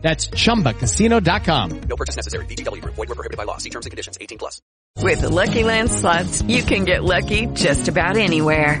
That's chumbacasino.com. No purchase necessary. BGW. Void were prohibited by law. See terms and conditions. 18 plus. With the Lucky Land slots, you can get lucky just about anywhere.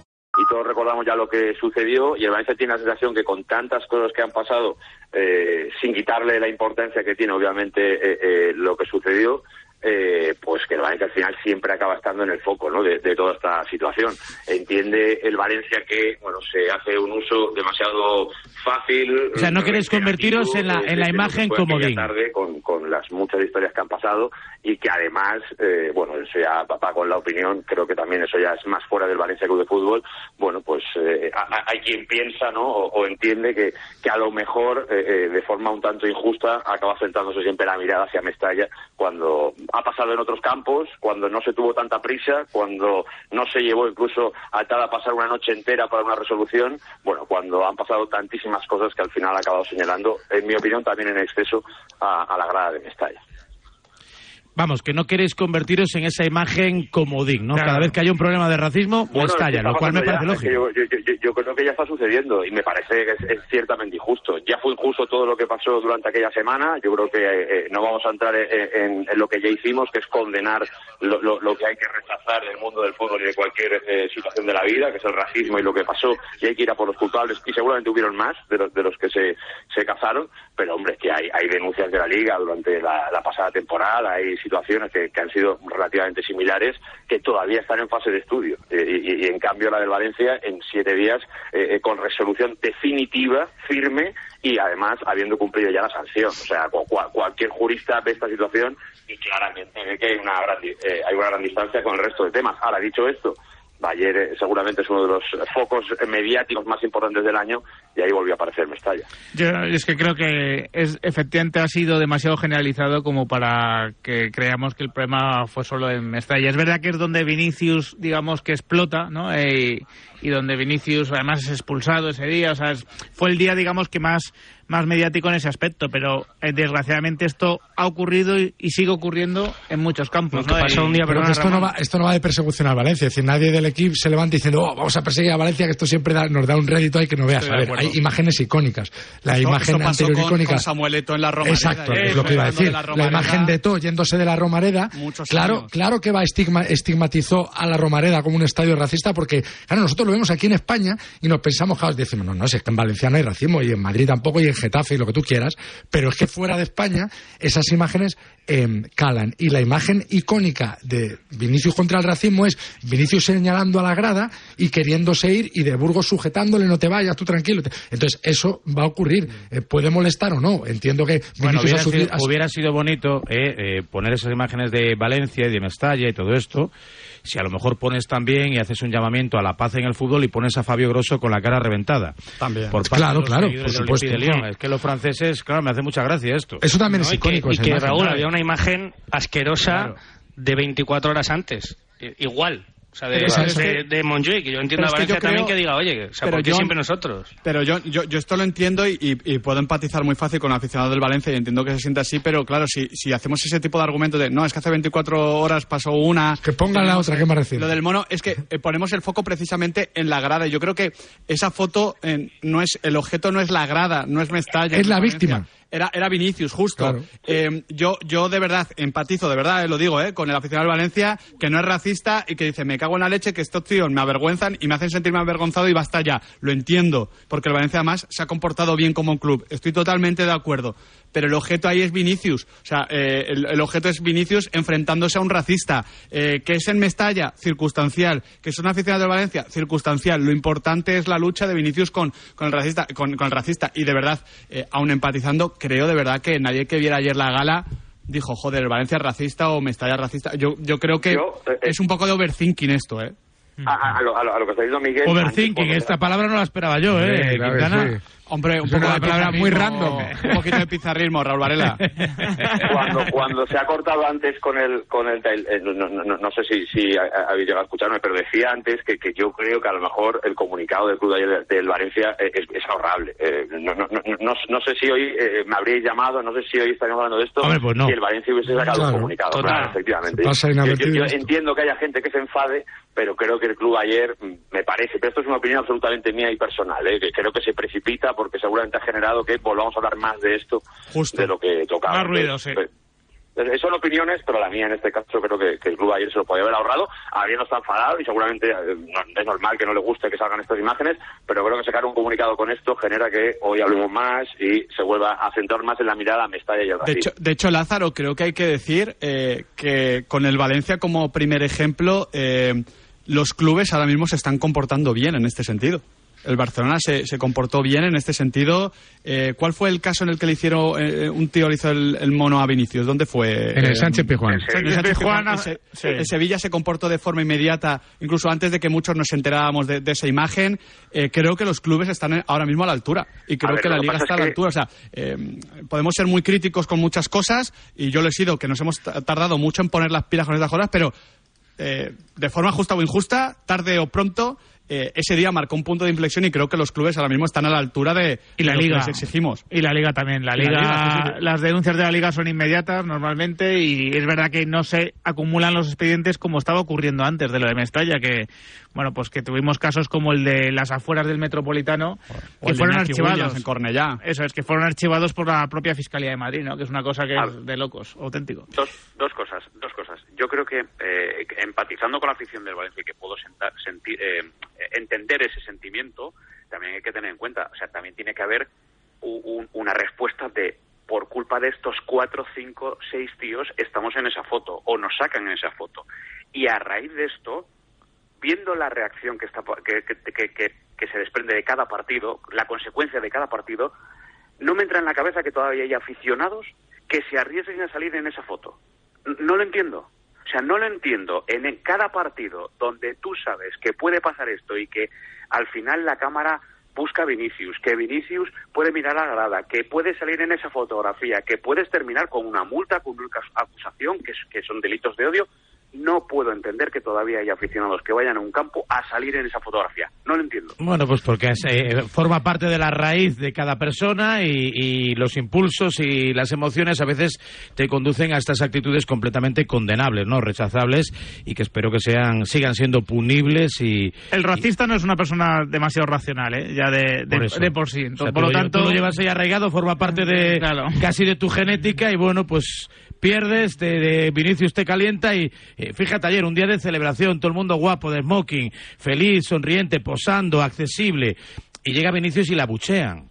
Y todos recordamos ya lo que sucedió y el Valencia tiene la sensación que con tantas cosas que han pasado, eh, sin quitarle la importancia que tiene obviamente eh, eh, lo que sucedió, eh, pues que el Valencia al final siempre acaba estando en el foco ¿no? de, de toda esta situación. Entiende el Valencia que bueno se hace un uso demasiado fácil. O sea, no queréis convertiros en la- en la imagen comodín. tarde con, con las muchas historias que han pasado y que además, eh, bueno, eso ya va con la opinión, creo que también eso ya es más fuera del Valencia Club de Fútbol, bueno, pues eh, hay quien piensa, ¿no? O, o entiende que, que a lo mejor, eh, eh, de forma un tanto injusta, acaba centrándose siempre la mirada hacia Mestalla cuando ha pasado en otros campos, cuando no se tuvo tanta prisa, cuando no se llevó incluso a tal a pasar una noche entera para una resolución, bueno, cuando han pasado tantísimas cosas que al final ha acabado señalando, en mi opinión, también en exceso a, a la grada de Mestalla. Vamos, que no queréis convertiros en esa imagen comodín, ¿no? Claro. Cada vez que haya un problema de racismo, Bueno, estalla, lo cual me parece ya, lógico. es que Yo, yo- yo- yo creo que ya está sucediendo y me parece que es, es ciertamente injusto. Ya fue injusto todo lo que pasó durante aquella semana. Yo creo que eh, no vamos a entrar en, en- en lo que ya hicimos, que es condenar lo, lo- lo que hay que rechazar del mundo del fútbol y de cualquier eh, situación de la vida, que es el racismo y lo que pasó. Y hay que ir a por los culpables. Y seguramente hubieron más de los, de los que se, se cazaron. Pero, hombre, que hay, hay denuncias de la Liga durante la, la pasada temporada. Hay situaciones que, que han sido relativamente similares que todavía están en fase de estudio. Eh, y, en cambio la del Valencia en siete días eh, eh, con resolución definitiva, firme y además habiendo cumplido ya la sanción. O sea, cu- cua- cualquier jurista ve esta situación y claramente ve que hay una, gran, eh, hay una gran distancia con el resto de temas. Ahora, dicho esto, Bayer eh, seguramente es uno de los focos mediáticos más importantes del año y ahí volvió a aparecer Mestalla. Yo es que creo que es efectivamente ha sido demasiado generalizado como para que creamos que el problema fue solo en Mestalla. Es verdad que es donde Vinicius, digamos, que explota, ¿no? Eh, y donde Vinicius además es expulsado ese día. O sea, fue el día, digamos, que más, más mediático en ese aspecto. Pero eh, desgraciadamente esto ha ocurrido y, y sigue ocurriendo en muchos campos. esto, no va, esto no va de persecución al Valencia. Es decir, nadie del equipo se levanta diciendo, "Oh, vamos a perseguir a Valencia, que esto siempre da- nos da un rédito ahí que no veas. Estoy A de ver, acuerdo. hay imágenes icónicas. La Esto- imagen esto pasó anterior con- icónica. con Samuel Eto'o en la Romareda, Exacto, eh, es lo que iba a decir. de la imagen de To yéndose de la Romareda. Muchos Claro, años. claro que va estigma, estigmatizó a la Romareda como un estadio racista porque, claro, nosotros lo vemos aquí en España y nos pensamos, claro, decimos, no, no, si es que en Valencia no hay racismo y en Madrid tampoco y en Getafe y lo que tú quieras, pero es que fuera de España esas imágenes em, calan. Y la imagen icónica de Vinicius contra el racismo es Vinicius señalando a la grada y queriéndose ir y de Burgos sujetándole, no te vayas, tú tranquilo. Entonces, eso va a ocurrir. Eh, ¿Puede molestar o no? Entiendo que Bueno, Vinicius hubiera ha sufrido- sido, hubiera sido bonito eh, eh, poner esas imágenes de Valencia y de Mestalla y todo esto. Si a lo mejor pones también y haces un llamamiento a la paz en el fútbol y pones a Fabio Grosso con la cara reventada. También. Por parte Claro, de los claro, por supuesto. de Lyon. Es que los franceses, claro, me hace mucha gracia esto. Eso también ¿no? es y que, icónico. y que, imagen. Raúl, había una imagen asquerosa de 24 horas antes. Igual. O sea, de, de, que- de Montjuic, que yo entiendo pero a es que Valencia también creo- que diga, oye, o sea, pero ¿por qué yo- siempre nosotros? Pero yo, yo, yo esto lo entiendo y, y- y puedo empatizar muy fácil con el aficionado del Valencia y entiendo que se siente así, pero claro, si, si hacemos ese tipo de argumento de no, es que hace 24 horas pasó una. Que pongan la otra, que me refiero. Lo del mono es que eh, ponemos el foco precisamente en la grada. y Yo creo que esa foto eh, no es el objeto, no es la grada, no es Mestalla. Es la Valencia. Era, era Vinicius, justo. Claro. Eh, yo, yo de verdad empatizo, de verdad, eh, lo digo, eh, con el aficionado del Valencia, que no es racista y que dice, me cago en la leche, que estos tíos me avergüenzan y me hacen sentirme avergonzado y basta ya. Lo entiendo, porque el Valencia además se ha comportado bien como un club. Estoy totalmente de acuerdo. Pero el objeto ahí es Vinicius. O sea, eh, el, el objeto es Vinicius enfrentándose a un racista. Eh, que es en Mestalla, circunstancial. Que es un aficionado del Valencia, circunstancial. Lo importante es la lucha de Vinicius con, con el racista. Con, con el racista. Y de verdad, eh, aún empatizando, creo de verdad que nadie que viera ayer la gala dijo, joder, el Valencia es racista o Mestalla es racista. Yo, yo creo que Yo, eh, es un poco de overthinking esto, ¿eh? A, a- a lo, a lo- a lo que está diciendo Miguel. Overthinking, antes, esta palabra no la esperaba yo, ¿eh, Sí, claro, Quintana? sí. Hombre, un Es poco una de palabra muy random. Un poquito de pizarrismo, Raúl Varela. cuando cuando se ha cortado antes con el con el, el- el- no, no- no- no sé si, si ha- ha- habéis llegado a escucharme pero decía antes que, que yo creo que a lo mejor el comunicado del club de ayer del Valencia eh, es, es ahorrable Eh, no, no, no, no, no sé si hoy eh, me habríais llamado no sé si hoy estaríamos hablando de esto Hombre, pues no. si el Valencia hubiese sacado Claro. un comunicado Total. claro, efectivamente Yo- yo, yo entiendo que haya gente que se enfade pero creo que el club ayer mm, me parece pero esto es una opinión absolutamente mía y personal ¿eh? que creo que se precipita porque seguramente ha generado que volvamos a hablar más de esto Justo. de lo que tocaba Más ruido, sí. Entonces, eh, Son opiniones, pero la mía en este caso creo que, que el club ayer se lo podía haber ahorrado. Ayer no está enfadado y seguramente eh, no- es normal que no le guste que salgan estas imágenes, pero creo que sacar un comunicado con esto genera que hoy hablemos más y se vuelva a centrar más en la mirada a Mestalla y el De hecho, de hecho, Lázaro, creo que hay que decir eh, que con el Valencia como primer ejemplo, eh, los clubes ahora mismo se están comportando bien en este sentido. El Barcelona se, se comportó bien en este sentido. Eh, ¿Cuál fue el caso en el que le hicieron eh, un tío le hizo el, el mono a Vinicius? ¿Dónde fue? En el Eh, Sánchez Pizjuán. en en el Sánchez sí. Sevilla se comportó de forma inmediata, incluso antes de que muchos nos enterábamos de, de esa imagen. Eh, creo que los clubes están en- ahora mismo a la altura y creo ver, que la liga está a es la que- altura. O sea, eh, podemos ser muy críticos con muchas cosas y yo lo he sido, que nos hemos ta- tardado mucho en poner las pilas con estas cosas, pero eh, de forma justa o injusta, tarde o pronto, eh, ese día marcó un punto de inflexión y creo que los clubes ahora mismo están a la altura de, Y la de lo que liga. les exigimos. Y la liga también. La liga, liga, las denuncias de la liga son inmediatas normalmente y es verdad que no se acumulan los expedientes como estaba ocurriendo antes de lo de Mestalla, que bueno pues que tuvimos casos como el de las afueras del Metropolitano O que fueron archivados. Williams en Cornellá. Eso es que fueron archivados por la propia Fiscalía de Madrid, ¿no? Que es una cosa que Ah. es de locos, auténtico. Dos, dos cosas, dos cosas. Yo creo que eh, empatizando con la afición del Valencia y que puedo sentar- sentir, eh, entender ese sentimiento, también hay que tener en cuenta, o sea, también tiene que haber un- una respuesta de por culpa de estos cuatro, cinco, seis tíos estamos en esa foto o nos sacan en esa foto. Y a raíz de esto, viendo la reacción que, está, que, que- se desprende de cada partido, la consecuencia de cada partido, no me entra en la cabeza que todavía hay aficionados que se arriesguen a salir en esa foto. No lo entiendo. O sea, no lo entiendo. En cada partido donde tú sabes que puede pasar esto y que al final la cámara busca a Vinicius, que Vinicius puede mirar a la grada, que puede salir en esa fotografía, que puedes terminar con una multa, con una acus- acusación, que, que son delitos de odio, no puedo entender que todavía hay aficionados que vayan a un campo a salir en esa fotografía. No lo entiendo. Bueno, pues porque es, eh, forma parte de la raíz de cada persona y, y los impulsos y las emociones a veces te conducen a estas actitudes completamente condenables, no rechazables y que espero que sean sigan siendo punibles y El racista no es una persona demasiado racional, ¿eh? Ya de, de, Por de por sí. O Entonces, sea, por lo tanto, tú lo llevas ahí arraigado, forma parte de Claro. casi de tu genética y bueno, pues pierdes, de, de Vinicius te calienta y eh, fíjate ayer, un día de celebración, todo el mundo guapo, de smoking, feliz, sonriente, posando, accesible y llega Vinicius y la buchean.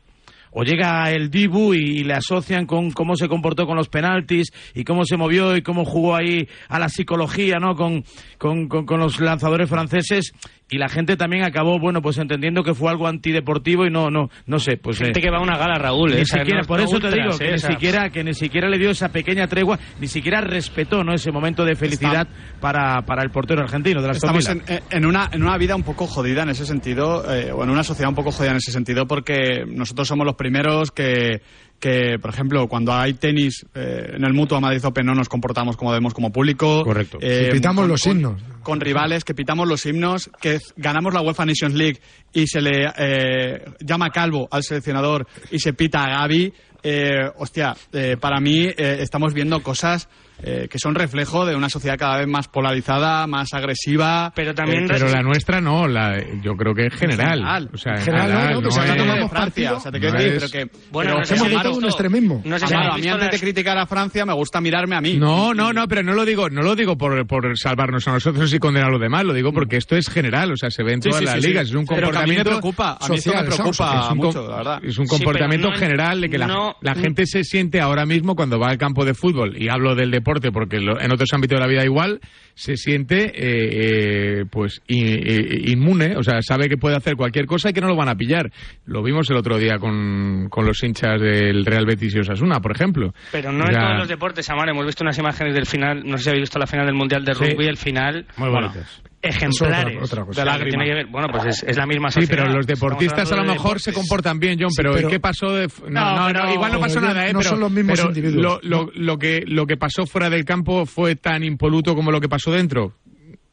O llega el Dibu y, le asocian con cómo se comportó con los penaltis y cómo se movió y cómo jugó ahí a la psicología, ¿no? Con, con, con- con los lanzadores franceses y la gente también acabó, bueno, pues entendiendo que fue algo antideportivo y no, no, no sé, pues... Gente eh, que va a una gala, Raúl. ni siquiera, no- por eso te digo, que ni, siquiera, que ni siquiera le dio esa pequeña tregua, ni siquiera respetó ¿no? ese momento de felicidad para, para el portero argentino de las Estamos en, en una, en una vida un poco jodida en ese sentido, eh, o en una sociedad un poco jodida en ese sentido, porque nosotros somos los primeros que, que por ejemplo, cuando hay tenis eh, en el Mutua Madrid Open no nos comportamos como debemos como público. Correcto. Eh, Si pitamos los con- himnos. Con rivales, que pitamos los himnos, que ganamos la UEFA Nations League y se le eh, llama calvo al seleccionador y se pita a Gaby. Eh, hostia, eh, para mí eh, estamos viendo cosas eh, que son reflejo de una sociedad cada vez más polarizada, más agresiva. Pero también eh, Pero la nuestra no, la, yo creo que es general. O sea, en general, no, no que se es- tomamos Francia, o sea, te quiero no decir, es- pero que Bueno, pero no sé hemos todo un extremismo. No sé si Claro, habéis a mí antes de criticar a Francia me gusta mirarme a mí. No, no, no, pero no lo digo, no lo digo por, por salvarnos a nosotros y condenar a los demás, lo digo porque esto es general, o sea, se ve en Sí, todas sí, las sí, sí. ligas, es un Pero mí me comportamiento preocupa, a mí esto me social, preocupa es un, mucho, la verdad. es un Sí, comportamiento pero no en- general de que la, no- la gente se siente ahora mismo cuando va al campo de fútbol, y hablo del deporte porque lo- en otros ámbitos de la vida igual, se siente eh, eh, pues inmune, o sea, sabe que puede hacer cualquier cosa y que no lo van a pillar. Lo vimos el otro día con, con los hinchas del Real Betis y Osasuna, por ejemplo. Pero no O en todos los deportes, Amar. Hemos visto unas imágenes del final, no sé si habéis visto la final del Mundial de Sí. Rugby, el final. Muy bueno, bonitas. Ejemplares. Otra- otra cosa. De lágrima. tiene que ver- bueno, pues es, es la misma Sí, sociedad. pero los deportistas a lo de mejor se comportan bien, John, Sí, pero, pero- ¿qué pasó? De... No, No, no, pero- no, igual no pasó nada, ¿eh? no pero, son los mismos pero individuos. Lo, lo- lo que, lo que pasó fuera del campo fue tan impoluto como lo que pasó dentro.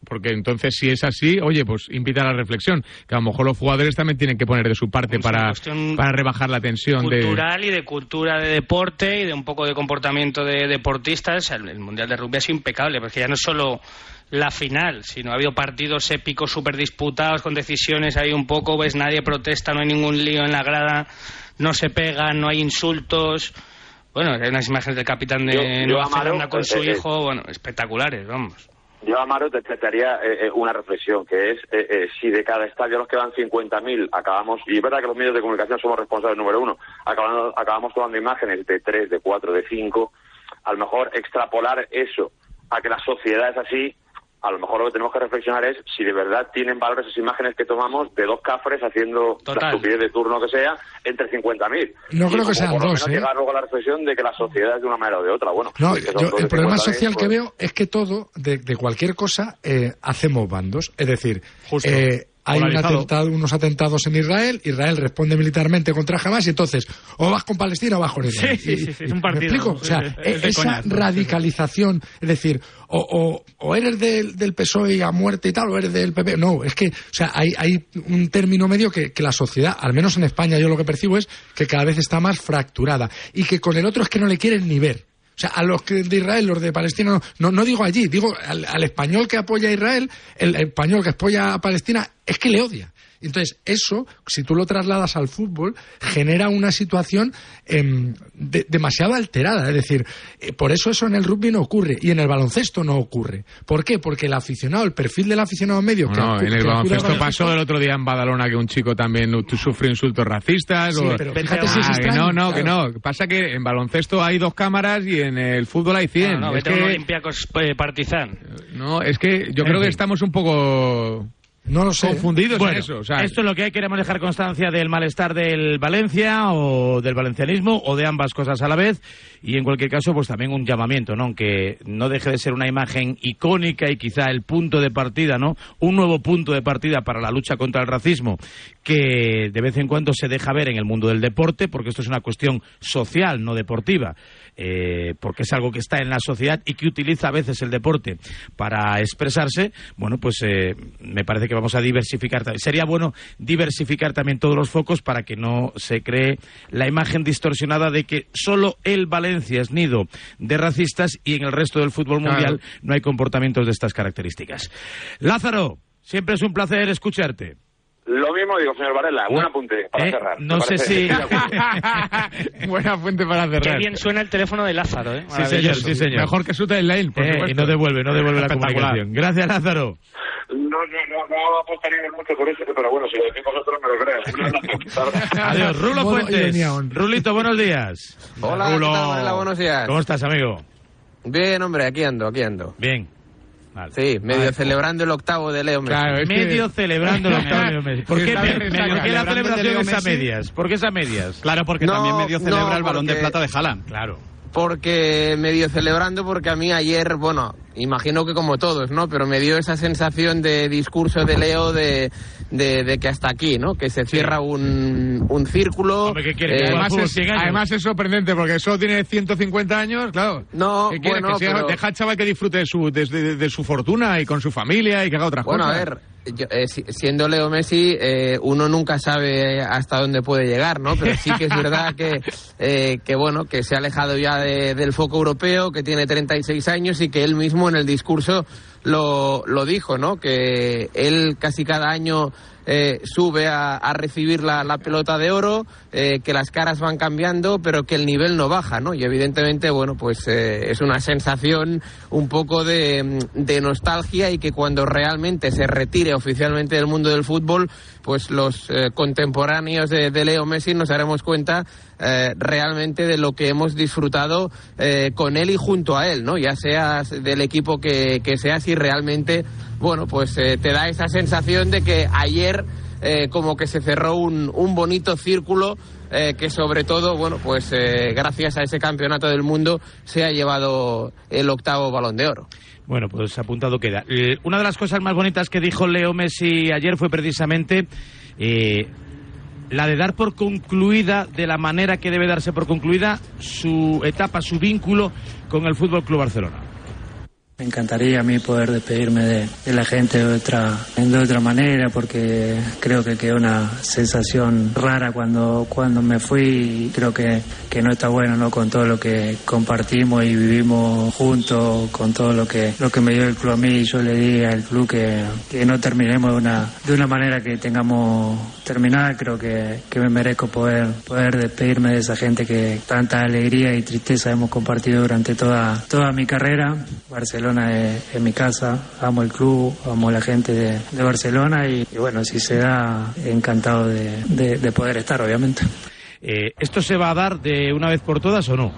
Porque entonces, si es así, oye, pues invita a la reflexión. Que a lo mejor los jugadores también tienen que poner de su parte Es una para, para rebajar la tensión de... cultural y de cultura de deporte y de un poco de comportamiento de deportistas. El, el Mundial de Rugby sido impecable, porque ya no es solo la final, sino ha habido partidos épicos súper disputados, con decisiones ahí un poco, ves, nadie protesta, no hay ningún lío en la grada, no se pegan, no hay insultos. Bueno, hay unas imágenes del capitán de Yo- yo, Nueva Amaro, Zelanda con eh, su eh, hijo, bueno, espectaculares, vamos. Yo, Amaro, te, te haría eh, eh, una reflexión, que es eh, eh, si de cada estadio a los que van 50.000 acabamos, y es verdad que los medios de comunicación somos responsables número uno, acabando- acabamos tomando imágenes de 3, de 4, de 5, a lo mejor extrapolar eso a que la sociedad es así, a lo mejor lo que tenemos que reflexionar es si de verdad tienen valor esas imágenes que tomamos de dos cafres haciendo Total. la estupidez de turno que sea entre 50.000. No Y creo que sean por lo dos, menos ¿eh? llegar luego a la reflexión de que la sociedad es de una manera o de otra. Bueno, No, yo- el problema 50.000, social que pues- veo es que todo, de, de cualquier cosa, eh, hacemos bandos. Es decir, Justo. eh, hay un atentado, unos atentados en Israel, Israel responde militarmente contra Hamas y entonces o vas con Palestina o vas con Israel. Sí, sí, sí, sí, es un ¿Me partido. explico? O sea, Es esa coña radicalización, es decir, o, o, o eres del, del PSOE a muerte y tal, o eres del PP. No, es que, o sea, hay, hay un término medio que, que la sociedad, al menos en España, yo lo que percibo es que cada vez está más fracturada y que con el otro es que no le quieren ni ver. O sea, a los de Israel, los de Palestina, no, no, digo allí, digo al español que apoya a Israel, el español que apoya a Palestina, es que le odia. Entonces, eso, si tú lo trasladas al fútbol, genera una situación em, de- demasiado alterada. Es decir, eh, por eso eso en el rugby no ocurre y en el baloncesto no ocurre. ¿Por qué? Porque el aficionado, el perfil del aficionado medio... que No, acu- en el que baloncesto pasó el otro día en Badalona que un chico también sufrió insultos racistas. Sí, o- pero fíjate si es Ah, que extraño, no, no, que claro. no. Pasa que en baloncesto hay dos cámaras y en el fútbol hay 100. No, no, es vete a un que, Olympiacos eh, Partizan. no, es que yo En creo que fin. estamos un poco No lo sé. confundidos Bueno, en eso. O sea, esto es lo que hay. Queremos dejar constancia del malestar del Valencia o del valencianismo o de ambas cosas a la vez. Y en cualquier caso, pues también un llamamiento, ¿no? Aunque no deje de ser una imagen icónica y quizá el punto de partida, ¿no? Un nuevo punto de partida para la lucha contra el racismo que de vez en cuando se deja ver en el mundo del deporte, porque esto es una cuestión social, no deportiva. eh, porque es algo que está en la sociedad y que utiliza a veces el deporte para expresarse, bueno, pues eh, me parece que vamos a diversificar. también. Sería bueno diversificar también todos los focos para que no se cree la imagen distorsionada de que solo el Valencia es nido de racistas y en el resto del fútbol Claro. mundial no hay comportamientos de estas características. Lázaro, siempre es un placer escucharte. Lo mismo digo, señor Varela, buen apunte para Eh, cerrar. no sé si- buena fuente para cerrar. Qué bien suena el teléfono de Lázaro, ¿eh? Sí, señor, sí, señor. Mejor que su timeline, por Eh, y no devuelve, no devuelve la comunicación. Gracias, Lázaro. No, no, no, no apostaría mucho por eso, pero bueno, si lo decimos nosotros me lo creo. Adiós, Rulo Fuentes. Rulito, buenos días. Hola, Rulo. ¿qué tal, Varela? Buenos días. ¿Cómo estás, amigo? Bien, hombre, aquí ando, aquí ando. Bien. Vale. Sí, medio Vale. celebrando el octavo de Leo Messi. Claro, es que- Medio celebrando los cambios. ¿Por qué, Está me- de por qué la el de celebración Leo es a Messi. medias? ¿Por qué es a medias? Claro, porque No, también medio celebra no, el balón de plata de Haaland. Claro. Porque medio celebrando, porque a mí ayer, bueno, imagino que como todos, ¿no? Pero me dio esa sensación de discurso de Leo de, de, de que hasta aquí, ¿no? Que se cierra un, un círculo. Hombre, eh, Que Además es, 100 años. además es sorprendente porque solo tiene 150 años, claro. No, ¿Qué quiere? bueno, que sea- pero- deja al chaval que disfrute de su, de, de- de su fortuna y con su familia y que haga otras Bueno, a cosas. ver, yo, eh, si- siendo Leo Messi, eh, uno nunca sabe hasta dónde puede llegar, ¿no? Pero sí que es verdad que, eh, que bueno, que se ha alejado ya de- del foco europeo, que tiene 36 años y que él mismo en el discurso lo, lo dijo, ¿no? Que él casi cada año eh, sube a, a recibir la, la pelota de oro, eh, que las caras van cambiando, pero que el nivel no baja, ¿no? Y evidentemente, bueno, pues eh, es una sensación un poco de, de nostalgia y que cuando realmente se retire oficialmente del mundo del fútbol, pues los eh, contemporáneos de, de Leo Messi nos daremos cuenta eh, realmente de lo que hemos disfrutado eh, con él y junto a él, ¿no? Ya seas del equipo que, que seas y realmente, bueno, pues eh, te da esa sensación de que ayer como que se cerró un, un bonito círculo que sobre todo, bueno, pues gracias a ese campeonato del mundo se ha llevado el octavo balón de oro. Bueno, pues apuntado queda. Una de las cosas más bonitas que dijo Leo Messi ayer fue precisamente la de dar por concluida, de la manera que debe darse por concluida, su etapa, su vínculo con el Fútbol Club Barcelona. Me encantaría a mí poder despedirme de, la gente de otra, de otra manera porque creo que quedó una sensación rara cuando, cuando me fui y creo que, que no está bueno ¿no? con todo lo que compartimos y vivimos juntos, con todo lo que, lo que me dio el club a mí. Yo le di al club que, que no terminemos de una, de una manera que tengamos terminada. Creo que, que me merezco poder, poder despedirme de esa gente que tanta alegría y tristeza hemos compartido durante toda, toda mi carrera. Barcelona es, es mi casa, amo el club, amo la gente de, de Barcelona y, y bueno, si se da, encantado de, de- de poder estar, obviamente. Eh, ¿Esto se va a dar de una vez por todas o no?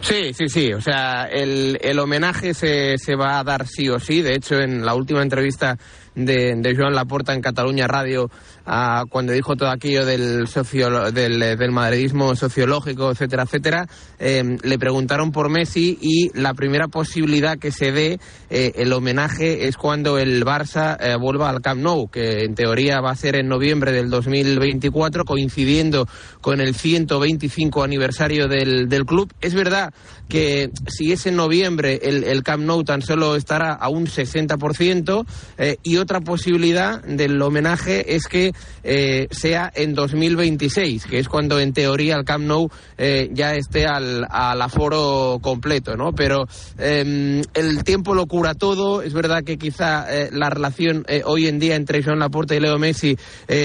Sí, sí, sí. O sea, el, el homenaje se, se va a dar sí o sí. De hecho, en la última entrevista de, de Joan Laporta en Cataluña Radio, ah, cuando dijo todo aquello del, socio, del, del madridismo sociológico, etcétera, etcétera, eh, le preguntaron por Messi y la primera posibilidad que se dé eh, el homenaje es cuando el Barça eh, vuelva al Camp Nou, que en teoría va a ser en noviembre del 2024, coincidiendo con el 125 aniversario del, del club. Es verdad que si es en noviembre el, Camp Nou tan solo estará a un 60% eh, y otra posibilidad del homenaje es que eh, sea en 2026, que es cuando en teoría el Camp Nou eh, ya esté al, aforo completo, ¿no? Pero eh, el tiempo lo cura todo. Es verdad que quizá eh, la relación eh, hoy en día entre Joan Laporta y Leo Messi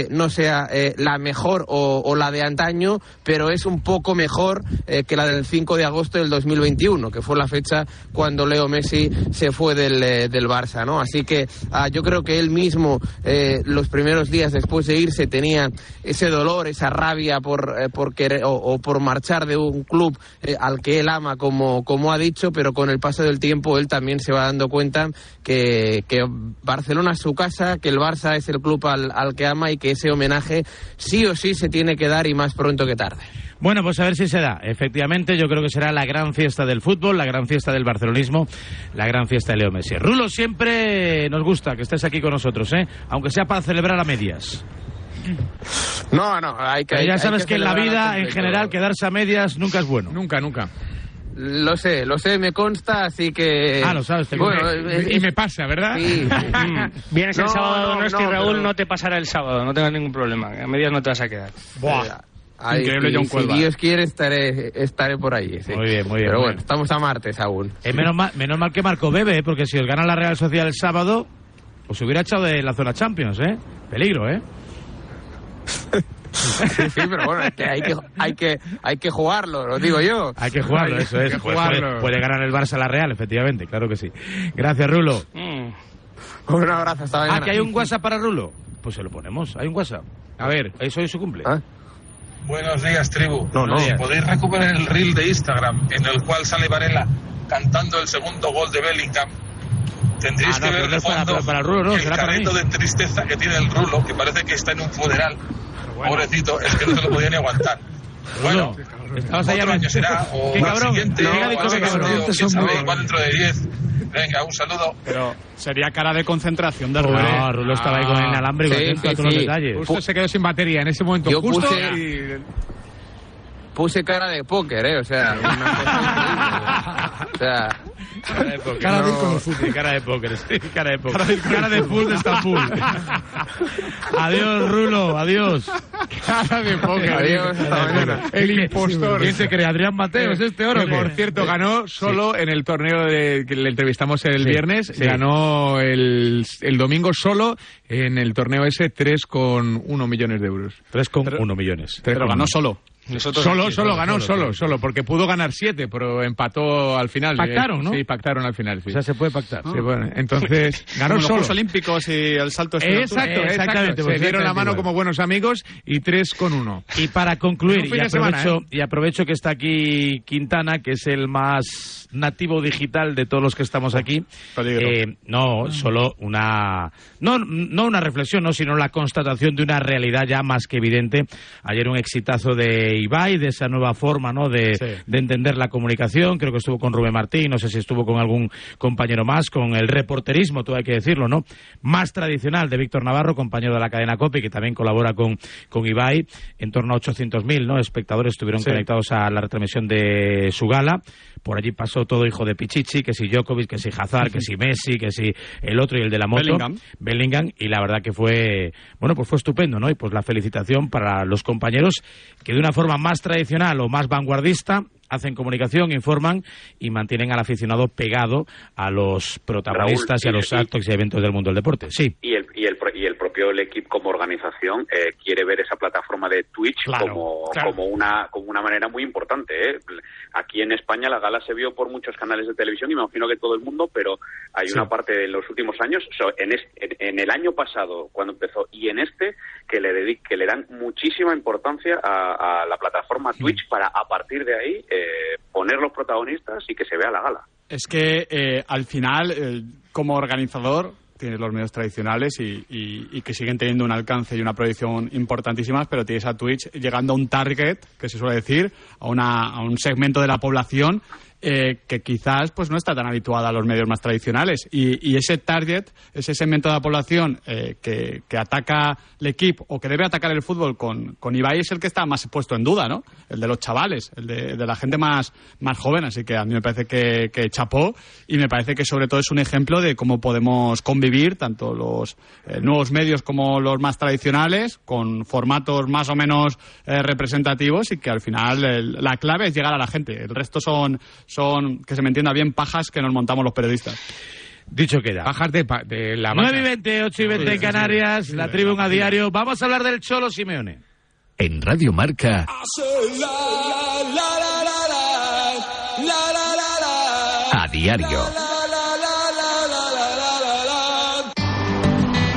no sea la mejor o, o la de antaño, pero es un poco mejor eh, que la del 5 de agosto del 2021, que fue la fecha cuando Leo Messi se fue del, eh, del Barça, ¿no? Así que ah, yo creo que él mismo, eh, los primeros días después de irse, tenía ese dolor, esa rabia por, por querer, o, o por marchar de un club al que él ama, como, como ha dicho, pero con el paso del tiempo él también se va dando cuenta que, que Barcelona es su casa, que el Barça es el club al, al que ama y que ese homenaje sí o sí se tiene que dar y más pronto que tarde. Bueno, pues a ver si se da. Efectivamente, yo creo que será la gran fiesta del fútbol, la gran fiesta del barcelonismo, la gran fiesta de Leo Messi. Rulo, siempre nos gusta que estés aquí con nosotros, ¿eh? Aunque sea para celebrar a medias. No, no, hay que. Pero ya hay sabes que que en la vida, en general, quedarse a medias nunca es bueno. Nunca, nunca. Lo sé, lo sé, me consta, así que. Ah, lo sabes, te bueno, es- Y me pasa, ¿verdad? Sí. Vienes el No, sábado no, a Donosti, no, Raúl, pero- no te pasará el sábado, no tengas ningún problema. A medias no te vas a quedar. Ay, Increíble John si. Dios quiere, estaré, estaré por allí. sí. Muy bien, muy bien, Pero bueno, bien. estamos a martes aún. Eh, menos, mal, menos mal que Marco bebe, ¿eh? porque si os gana la Real Sociedad el sábado, os hubiera echado de la zona Champions, ¿eh? Peligro, ¿eh? Sí, sí, pero bueno, es que hay que, hay que, hay que jugarlo, lo digo yo. Hay que jugarlo, eso es. que Puede- jugarlo. Puede, puede ganar el Barça la Real, efectivamente, claro que sí. Gracias, Rulo. Un abrazo, hasta Ah, mañana. que hay un WhatsApp para Rulo. Pues se lo ponemos, hay un WhatsApp. A ver, eso es su cumple. Ah. Buenos días, tribu. No, no. Podéis recuperar el reel de Instagram en el cual sale Varela cantando el segundo gol de Bellingham. Tendréis Ah, no, que ver de fondo para- para el Rulo, mí. de tristeza que tiene el Rulo, que parece que está en un funeral. Pobrecito, es que no se lo podía ni aguantar. Bueno, Estabas ahí otro a- año será, o ¿Qué el cabrón? dentro de 10. Venga, un saludo. Pero sería cara de concentración de No, Rubén. Rulo estaba ahí con el inalámbrico, Sí, sí, a todos los sí. detalles. Justo se quedó sin batería en ese momento Yo justo puse- y Puse cara de póker, ¿eh? O sea, una cosa increíble. O sea, Cara de póker. Cara de No, sí, cara de póker, sí, cara de póker. Cara de full de adiós, Rulo, adiós. cara de póker. Adiós, hasta mañana. El impostor. ¿Quién se cree? ¿Adrián Mateo? ¿Es este oro? Que, por cierto, ganó solo en el torneo de, que le entrevistamos el Sí, viernes. sí. Ganó el, el domingo solo en el torneo ese 3,1 millones de euros. 3,1 millones. Pero ganó solo. Nosotros Solo, aquí, solo, ganó, solo, solo, porque pudo ganar siete, pero empató al final. Pactaron, Eh, ¿no? Sí, pactaron al final, sí. O sea, se puede pactar. Sí, bueno, entonces ganó Como los solo. Juegos Olímpicos y el salto este de altura. Exacto, Exactamente, exactamente. pues Se dieron la mano igual. como buenos amigos y tres con uno. Y para concluir, y de semana, aprovecho, ¿eh? y aprovecho que está aquí Quintana, que es el más nativo digital de todos los que estamos aquí. Eh, no, solo una. No, no una reflexión, no, sino la constatación de una realidad ya más que evidente. Ayer un exitazo de Ibai, de esa nueva forma ¿no? de, Sí. de entender la comunicación. Creo que estuvo con Rubén Martín, no sé si estuvo con algún compañero más, con el reporterismo, todo hay que decirlo, ¿no? Más tradicional de Víctor Navarro, compañero de la cadena COPE, que también colabora con, con Ibai. En torno a 800.000 ¿no? espectadores estuvieron Sí. conectados a la retransmisión de su gala. Por allí pasó todo hijo de Pichichi, que si Djokovic, que si Hazard, que si Messi, que si el otro y el de la moto. Bellingham. Bellingham, y la verdad que fue, bueno, pues fue estupendo, ¿no? Y pues la felicitación para los compañeros que de una forma más tradicional o más vanguardista hacen comunicación, informan y mantienen al aficionado pegado a los protagonistas y a los y- actos y eventos del mundo del deporte. Sí. y el, y el, y el propio el equipo como organización eh, quiere ver esa plataforma de Twitch Claro, como, claro. como una como una manera muy importante ¿eh? aquí en España la gala se vio por muchos canales de televisión y me imagino que todo el mundo pero hay Sí. una parte de los últimos años so, en, es- en, en el año pasado cuando empezó y en este que le dedi- que le dan muchísima importancia a, a la plataforma Twitch para a partir de ahí eh, poner los protagonistas y que se vea la gala. Es que eh, al final, eh, como organizador, tienes los medios tradicionales y, y- y que siguen teniendo un alcance y una proyección importantísimas, pero tienes a Twitch llegando a un target, que se suele decir, a, una, a un segmento de la población eh, que quizás pues no está tan habituada a los medios más tradicionales. Y, y ese target, ese segmento de la población eh, que, que ataca el equipo o que debe atacar el fútbol con, con Ibai es el que está más puesto en duda, ¿no? El de los chavales, el de, la gente más, más joven. Así que a mí me parece que, que chapó y me parece que sobre todo es un ejemplo de cómo podemos convivir tanto los eh, nuevos medios como los más tradicionales con formatos más o menos eh, representativos y que al final el- la clave es llegar a la gente. El resto son, son, que se me entienda bien, pajas que nos montamos los periodistas. Dicho queda. Bajas de, pa- de la 9 vaca. y 20, 8 y 20 en Canarias, la tribuna a diario. Vamos a hablar del Cholo Simeone. En Radio Marca, a diario.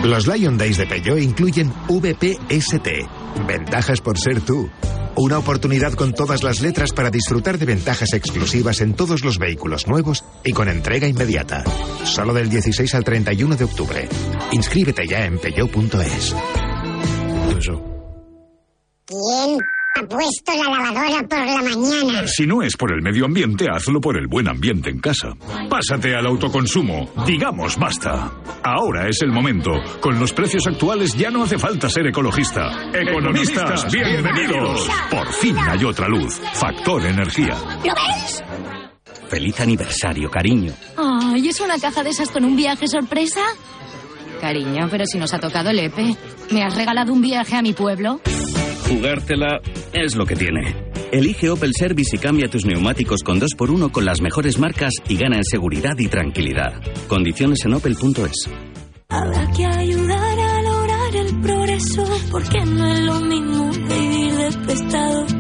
Los Lion Days de Peugeot incluyen VPST, ventajas por ser tú. Una oportunidad con todas las letras para disfrutar de ventajas exclusivas en todos los vehículos nuevos y con entrega inmediata. Solo del 16 al 31 de octubre. Inscríbete ya en peugeot.es. ¿Quién ha puesto la lavadora por la mañana? Si no es por el medio ambiente, hazlo por el buen ambiente en casa. Pásate al autoconsumo. Digamos basta. Ahora es el momento. Con los precios actuales ya no hace falta ser ecologista. Economistas, bienvenidos. Por fin hay otra luz. Factor energía. ¿Lo ves? Feliz aniversario, cariño. Ay, ¿es una caja de esas con un viaje sorpresa? Cariño, pero si nos ha tocado el EPE. ¿Me has regalado un viaje a mi pueblo? Jugártela es lo que tiene. Elige Opel Service y cambia tus neumáticos con 2x1 con las mejores marcas y gana en seguridad y tranquilidad. Condiciones en opel.es. Habrá que ayudar a lograr el progreso, porque no es lo mismo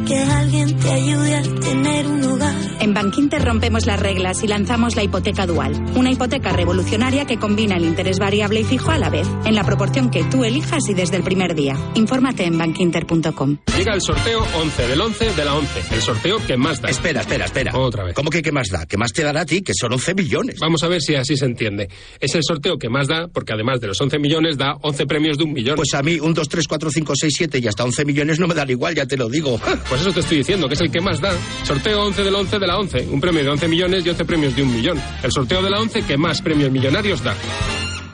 que alguien te ayude a tener un hogar. En Bankinter rompemos las reglas y lanzamos la hipoteca dual, una hipoteca revolucionaria que combina el interés variable y fijo a la vez, en la proporción que tú elijas y desde el primer día. Infórmate en bankinter.com. Llega el sorteo 11 del 11 de la 11, el sorteo que más da. Espera, espera, espera. Otra vez. ¿Cómo que qué más da? ¿Qué más te dará a ti? Que son 11 millones. Vamos a ver si así se entiende. Es el sorteo que más da porque además de los 11 millones da 11 premios de un millón. Pues a mí un 2, 3, 4, 5, 6, 7 y hasta 11 millones no me dan igual, ya te lo digo. Pues eso te estoy diciendo, que es el que más da. Sorteo 11 del 11 de la 11, un premio de 11 millones y 11 premios de un millón. El sorteo de la 11 que más premios millonarios da.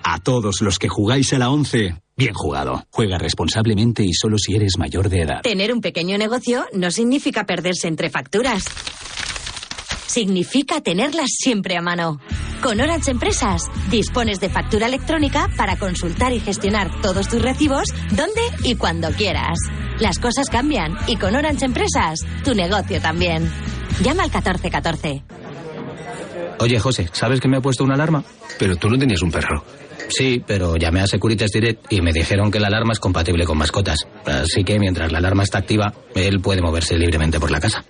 A todos los que jugáis a la 11, bien jugado. Juega responsablemente y solo si eres mayor de edad. Tener un pequeño negocio no significa perderse entre facturas. Significa tenerlas siempre a mano. Con Orange Empresas dispones de factura electrónica para consultar y gestionar todos tus recibos donde y cuando quieras. Las cosas cambian y con Orange Empresas tu negocio también. Llama al 1414. Oye, José, ¿sabes que me ha puesto una alarma? Pero tú no tenías un perro. Sí, pero llamé a Securitas Direct y me dijeron que la alarma es compatible con mascotas. Así que mientras la alarma está activa, él puede moverse libremente por la casa.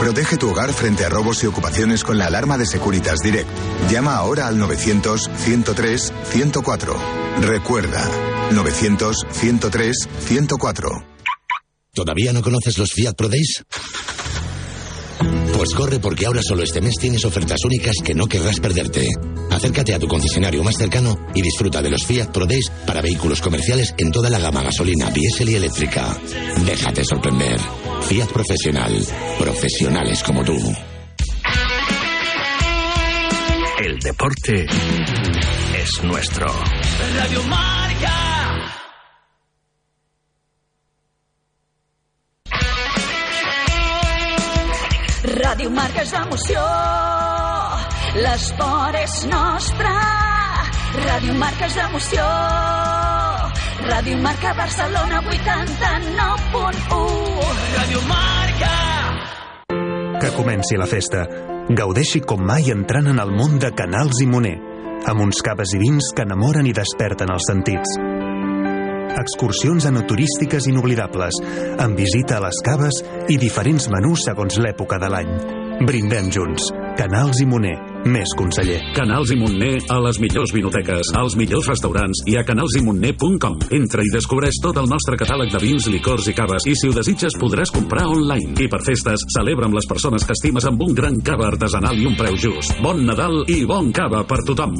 Protege tu hogar frente a robos y ocupaciones con la alarma de Securitas Direct. Llama ahora al 900-103-104. Recuerda, 900-103-104. ¿Todavía no conoces los Fiat Pro Days? Pues corre porque ahora solo este mes tienes ofertas únicas que no querrás perderte. Acércate a tu concesionario más cercano y disfruta de los Fiat Pro Days para vehículos comerciales en toda la gama gasolina, diésel y eléctrica. Déjate sorprender. Fiat Profesional. Profesionales como tú. El deporte es nuestro. Radio Marca. Ràdio Marca és emoció, l'esport és nostre. Ràdio Marca és emoció, Ràdio Marca Barcelona 89.1. Ràdio Marca. Que comenci la festa. Gaudeixi com mai entrant en el món de Canals i Moner, amb uns caves i vins que enamoren i desperten els sentits. Excursions enoturístiques inoblidables, amb visita a les caves i diferents menús segons l'època de l'any. Brindem junts. Canals i Moner, més conseller. Canals i Montner a les millors vinoteques, als millors restaurants i a canalsimonner.com. Entra i descobreix tot el nostre catàleg de vins, licors i caves i si ho desitges podràs comprar online. I per festes, celebra amb les persones que estimes amb un gran cava artesanal i un preu just. Bon Nadal i bon cava per tothom.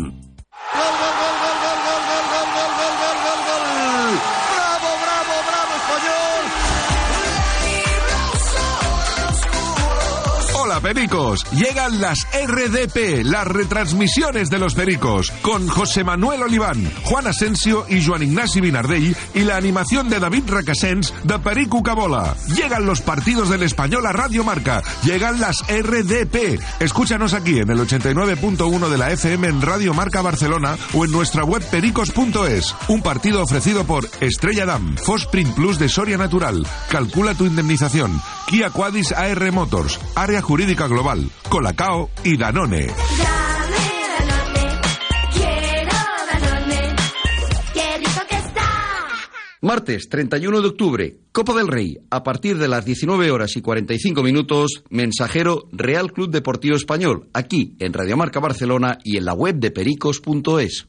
Pericos, llegan las RDP, las retransmisiones de los Pericos, con José Manuel Oliván, Juan Asensio y Joan Ignasi Vinardell y la animación de David Racasens de Perico Cabola. Llegan los partidos del Español a Radio Marca, llegan las RDP. Escúchanos aquí en el 89.1 de la FM en Radio Marca Barcelona o en nuestra web pericos.es. Un partido ofrecido por Estrella Damm, Fosprint Plus de Soria Natural, Calcula tu indemnización, Kia Quadis AR Motors, Área Jurídica Global, Colacao y Danone. Martes 31 de octubre, Copa del Rey, a partir de las 19 horas y 45 minutos, mensajero Real Club Deportivo Español, aquí en Radio Marca Barcelona y en la web de pericos.es.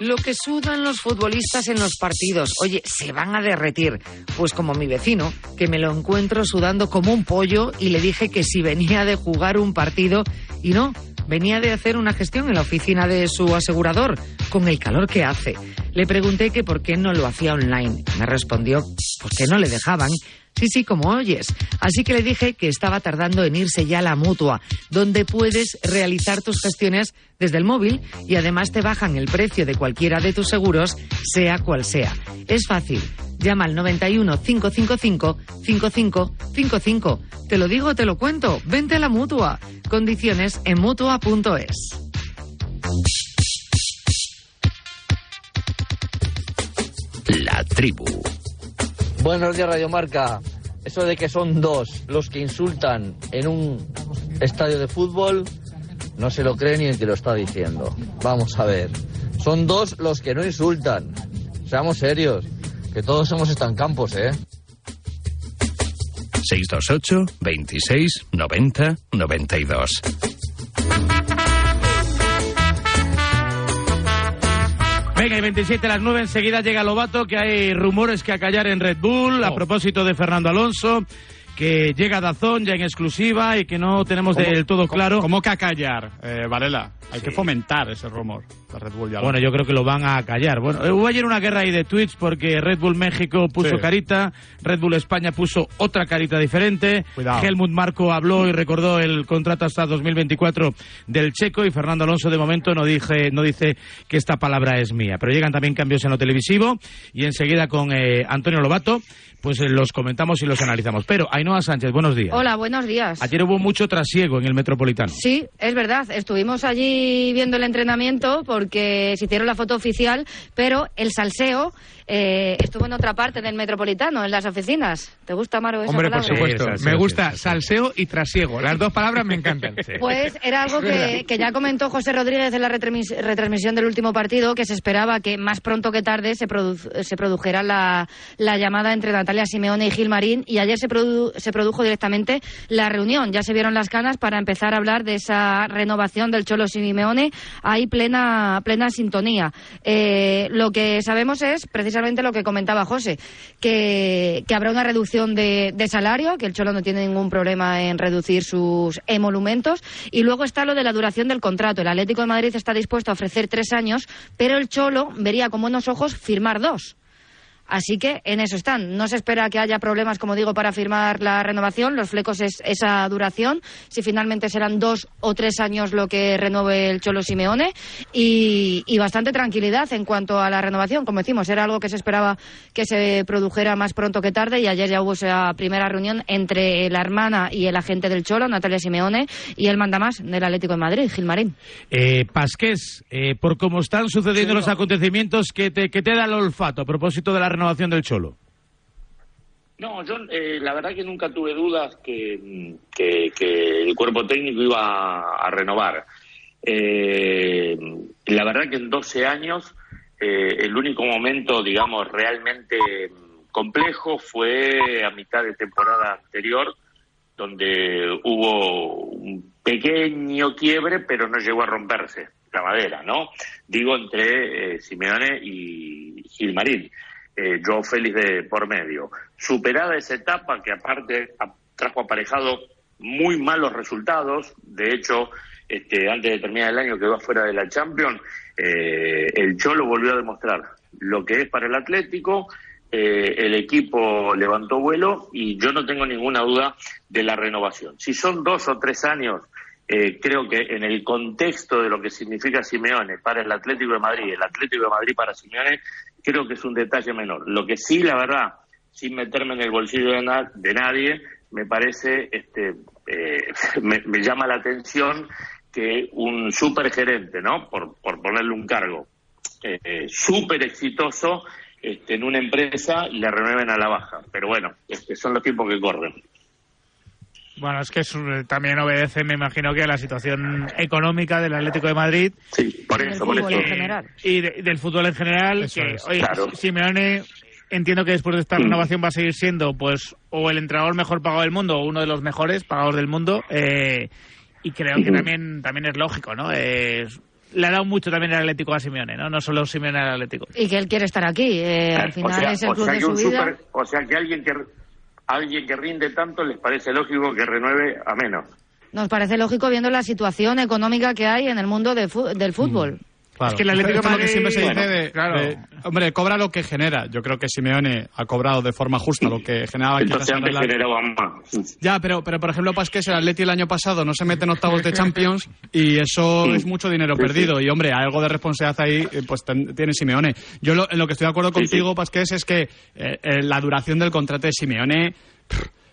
Lo que sudan los futbolistas en los partidos. Oye, se van a derretir. Pues como mi vecino, que me lo encuentro sudando como un pollo y le dije que si venía de jugar un partido y no, venía de hacer una gestión en la oficina de su asegurador, con el calor que hace. Le pregunté que por qué no lo hacía online. Me respondió, porque no le dejaban. Sí, sí, como oyes. Así que le dije que estaba tardando en irse ya a la mutua, donde puedes realizar tus gestiones desde el móvil y además te bajan el precio de cualquiera de tus seguros, sea cual sea. Es fácil. Llama al 91 555 5555. Te lo digo, te lo cuento. Vente a la mutua. Condiciones en mutua.es. La tribu. Buenos días, Radio Marca. Eso de que son dos los que insultan en un estadio de fútbol, no se lo cree ni el que lo está diciendo. Vamos a ver. Son dos los que no insultan. Seamos serios, que todos somos campos, ¿eh? 628 26 90 92. Venga, y 27 a las 9 enseguida llega Lobato, que hay rumores que acallar en Red Bull a propósito de Fernando Alonso, que llega Dazón ya en exclusiva y que no tenemos ¿Cómo- del todo cómo- claro. ¿Cómo que acallar, eh, Varela? Hay que fomentar ese rumor. La Red Bull ya lo- Bueno, yo creo que lo van a callar. Bueno, eh, hubo ayer una guerra ahí de tweets porque Red Bull México puso Sí. carita, Red Bull España puso otra carita diferente. Cuidado. Helmut Marco habló y recordó el contrato hasta 2024 del checo y Fernando Alonso de momento no, dije, no dice que esta palabra es mía. Pero llegan también cambios en lo televisivo y enseguida con eh, Antonio Lobato pues eh, los comentamos y los analizamos. Pero Ainhoa Sánchez, buenos días. Hola, buenos días. Ayer hubo mucho trasiego en el Metropolitano. Sí, es verdad. Estuvimos allí viendo el entrenamiento porque se hicieron la foto oficial, pero el salseo eh, estuvo en otra parte del Metropolitano, en las oficinas. ¿Te gusta, Maro, esa Hombre, por supuesto. me gusta salseo y trasiego. Las dos palabras me encantan. Pues era algo que, que ya comentó José Rodríguez en la retransmisión del último partido, que se esperaba que más pronto que tarde se, produ- se produjera la, la llamada entre Natalia Simeone y Gil Marín, y ayer se, produ- se produjo directamente la reunión. Ya se vieron las canas para empezar a hablar de esa renovación del Cholo Simeone. Hay plena, plena sintonía. Eh, lo que sabemos es precisamente lo que comentaba José, que, que habrá una reducción de, de salario, que el Cholo no tiene ningún problema en reducir sus emolumentos. Y luego está lo de la duración del contrato. El Atlético de Madrid está dispuesto a ofrecer tres años, pero el Cholo vería con buenos ojos firmar dos. Así que en eso están. No se espera que haya problemas, como digo, para firmar la renovación. Los flecos es esa duración. Si finalmente serán dos o tres años lo que renueve el Cholo Simeone. Y, y bastante tranquilidad en cuanto a la renovación. Como decimos, era algo que se esperaba que se produjera más pronto que tarde. Y ayer ya hubo esa primera reunión entre la hermana y el agente del Cholo, Natalia Simeone, y el mandamás del Atlético de Madrid, Gilmarín. Eh, Pasqués, eh, por cómo están sucediendo los acontecimientos, ¿qué te, qué te da el olfato a propósito de la renovación del Cholo? No, yo eh, la verdad que nunca tuve dudas que, que, que el cuerpo técnico iba a, renovar. Eh, la verdad que en 12 años eh, el único momento, digamos, realmente complejo fue a mitad de temporada anterior, donde hubo un pequeño quiebre, pero no llegó a romperse la madera, ¿no? Digo entre eh, Simeone y Gilmarín eh, Joao Félix de por medio. Superada esa etapa que aparte trajo aparejado muy malos resultados, de hecho, este, antes de terminar el año quedó afuera de la Champions, eh, el Cholo volvió a demostrar lo que es para el Atlético, eh, el equipo levantó vuelo y yo no tengo ninguna duda de la renovación. Si son dos o tres años, eh, creo que en el contexto de lo que significa Simeone para el Atlético de Madrid, el Atlético de Madrid para Simeone, creo que es un detalle menor. Lo que sí, la verdad, sin meterme en el bolsillo de, na- de nadie, me parece, este, eh, me, llama la atención que un supergerente, ¿no? Por, por ponerle un cargo, eh, eh, súper exitoso este, en una empresa le renueven a la baja. Pero bueno, este, son los tiempos que corren. Bueno, es que es un- también obedece, me imagino, que a la situación económica del Atlético de Madrid. Sí, por eso, por eso. Y de- del fútbol en general. Eso que, es. oye, Claro. Simeone, entiendo que después de esta Mm. renovación va a seguir siendo, pues, o el entrenador mejor pagado del mundo, o uno de los mejores pagados del mundo. eh, y creo que también, también es lógico, ¿no? Es- le ha dado mucho también el Atlético a Simeone, ¿no? No solo Simeone al Atlético. Y que él quiere estar aquí. eh, al final o sea, es el o club sea de su vida. super- o sea que alguien que alguien que rinde tanto les parece lógico que renueve a menos. Nos parece lógico viendo la situación económica que hay en el mundo del fútbol. Es que el Atlético es lo que siempre se dice de, de- hombre, cobra lo que genera. Yo creo que Simeone ha cobrado de forma justa lo que generaba quizás Entonces antes más. Ya, pero, pero por ejemplo, Pasqués, el Atleti el año pasado no se mete en octavos de Champions y eso Sí. es mucho dinero Sí, perdido. sí. Y hombre, algo de responsabilidad ahí eh, pues ten- tiene Simeone. Yo lo, en lo que estoy de acuerdo Sí, contigo, Pasqués, es que eh, eh, la duración del contrato de Simeone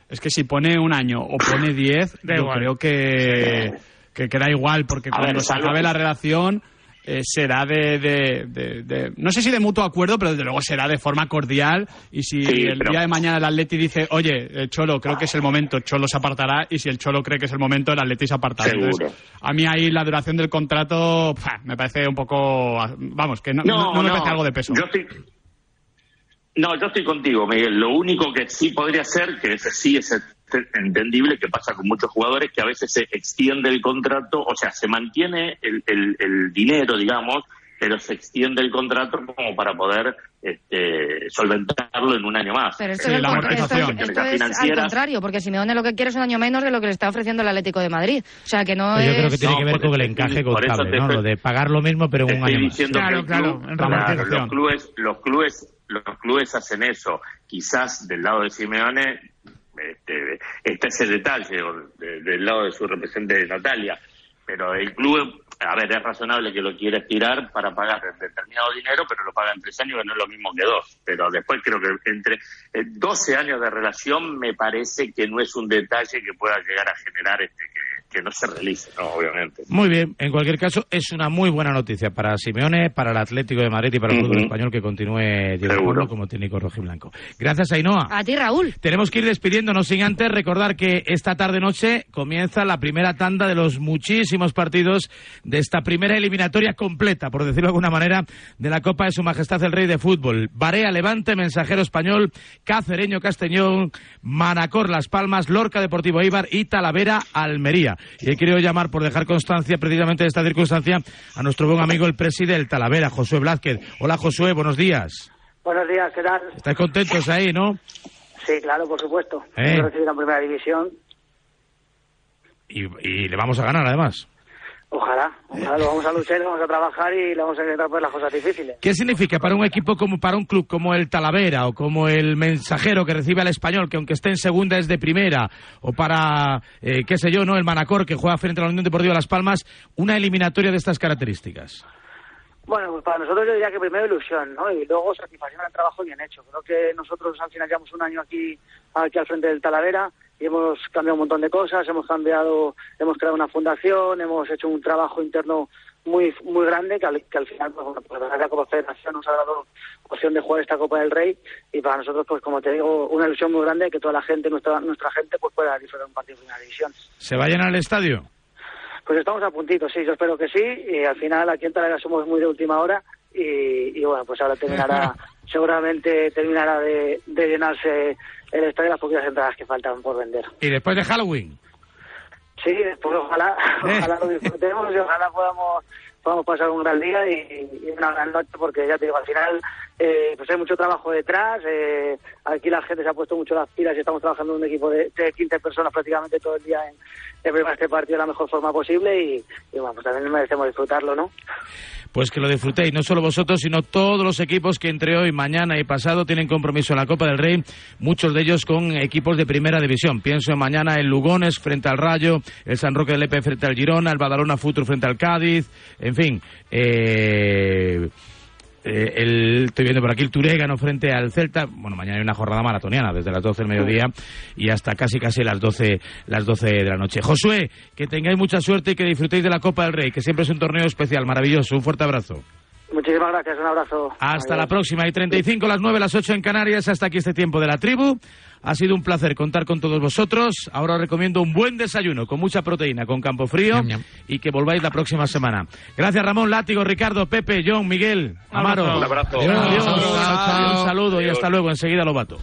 es que si pone un año o pone diez, yo igual. creo que, que, que da igual, porque A cuando ver, se acabe la relación eh, será de, de- de- de- no sé si de mutuo acuerdo, pero desde luego será de forma cordial y si Sí, el pero- día de mañana el Atleti dice, oye, eh, Cholo, creo que es el momento, Cholo se apartará y si el Cholo cree que es el momento, el Atleti se apartará. Seguro. Entonces, a mí ahí la duración del contrato me parece un poco, vamos, que no, no- no me parece algo de peso. Yo estoy, no, yo estoy contigo, Miguel. Lo único que sí podría ser, que ese sí es entendible, que pasa con muchos jugadores, que a veces se extiende el contrato, o sea, se mantiene el, el- el dinero, digamos, pero se extiende el contrato como para poder este, solventarlo en un año más. Pero esto, es, esas esto es- esto es al contrario, porque Simeone lo que quiere es un año menos de lo que le está ofreciendo el Atlético de Madrid. O sea, que no Pues yo es... creo que tiene No, que ver por con el eso encaje contable, te ¿no? Lo de pagar lo mismo, pero un año más. diciendo Claro, claro, club- en claro, los clubes, los clubes, los clubes hacen eso. Quizás del lado de Simeone, este, este es el detalle, o de- del lado de su representante Natalia. Pero el club, a ver, es razonable que lo quiera estirar para pagar determinado dinero, pero lo paga en tres años, que no es lo mismo que dos. Pero después creo que entre eh, 12 años de relación me parece que no es un detalle que pueda llegar a generar este, que, no se realice, ¿no? obviamente. Muy bien, en cualquier caso, es una muy buena noticia para Simeone, para el Atlético de Madrid y para el fútbol español que continúe Diego como técnico rojiblanco. Gracias, Ainhoa. A ti, Raúl. Tenemos que ir despidiéndonos sin antes recordar que esta tarde-noche comienza la primera tanda de los muchísimos partidos de esta primera eliminatoria completa, por decirlo de alguna manera, de la Copa de Su Majestad el Rey de Fútbol. Barea Levante, Mensajero Español, Cacereño Castellón, Manacor Las Palmas, Lorca Deportivo Ibar y Talavera Almería. Y he querido llamar, por dejar constancia precisamente de esta circunstancia, a nuestro buen amigo el presidente del Talavera, Josué Blázquez. Hola Josué, buenos días. Buenos días, ¿qué tal? ¿Estáis contentos ahí, no? Sí, claro, por supuesto. Eh. Recibido en primera división. Y, y le vamos a ganar, además. Ojalá, ojalá lo vamos a luchar, lo vamos a trabajar y le vamos a intentar poner las cosas difíciles. ¿Qué significa para un equipo como para un club como el Talavera o como el Mensajero que recibe al Español, que aunque esté en segunda es de primera, o para, eh, qué sé yo, no el Manacor que juega frente a la Unión Deportiva Las Palmas, una eliminatoria de estas características? Bueno, pues para nosotros yo diría que primero ilusión, ¿no? Y luego satisfacción al trabajo bien hecho. Creo que nosotros al final llevamos un año aquí, aquí al frente del Talavera y hemos cambiado un montón de cosas, hemos cambiado, hemos creado una fundación, hemos hecho un trabajo interno muy muy grande que al, que al final, pues, bueno, pues la verdad, como federación nos ha dado opción de jugar esta Copa del Rey y para nosotros, pues como te digo, una ilusión muy grande que toda la gente, nuestra nuestra gente, pues pueda disfrutar un partido de primera división. ¿Se vayan al estadio? Pues estamos a puntito, sí, yo espero que sí. Y al final aquí en Talavera somos muy de última hora y, y bueno, pues ahora terminará, seguramente terminará de, de llenarse el estadio las poquitas entradas que faltan por vender. Y después de Halloween. Sí, pues ojalá, ojalá lo disfrutemos y ojalá podamos podamos pasar un gran día y, y una gran noche porque ya te digo, al final eh, pues hay mucho trabajo detrás, eh, aquí la gente se ha puesto mucho las pilas y estamos trabajando en un equipo de, de 15 personas prácticamente todo el día en, en este partido de la mejor forma posible y, y bueno, pues también merecemos disfrutarlo, ¿no? Pues que lo disfrutéis, no solo vosotros, sino todos los equipos que entre hoy, mañana y pasado tienen compromiso en la Copa del Rey, muchos de ellos con equipos de primera división. Pienso en mañana el Lugones frente al Rayo, el San Roque del Lepe frente al Girona, el Badalona Futuro frente al Cádiz, en fin. Eh, eh, el, estoy viendo por aquí el Turégano frente al Celta. Bueno, mañana hay una jornada maratoniana desde las 12 del mediodía y hasta casi casi las 12, las 12 de la noche. Josué, que tengáis mucha suerte y que disfrutéis de la Copa del Rey, que siempre es un torneo especial, maravilloso. Un fuerte abrazo. Muchísimas gracias, un abrazo. Hasta la próxima. Hay 35, las 9, las 8 en Canarias. Hasta aquí este tiempo de la tribu. Ha sido un placer contar con todos vosotros. Ahora os recomiendo un buen desayuno con mucha proteína, con campo frío y que volváis la próxima semana. Gracias Ramón, Látigo, Ricardo, Pepe, John, Miguel, Amaro. Un abrazo. Adiós, Un adiós. abrazo. Un saludo y hasta luego. Enseguida lo bato.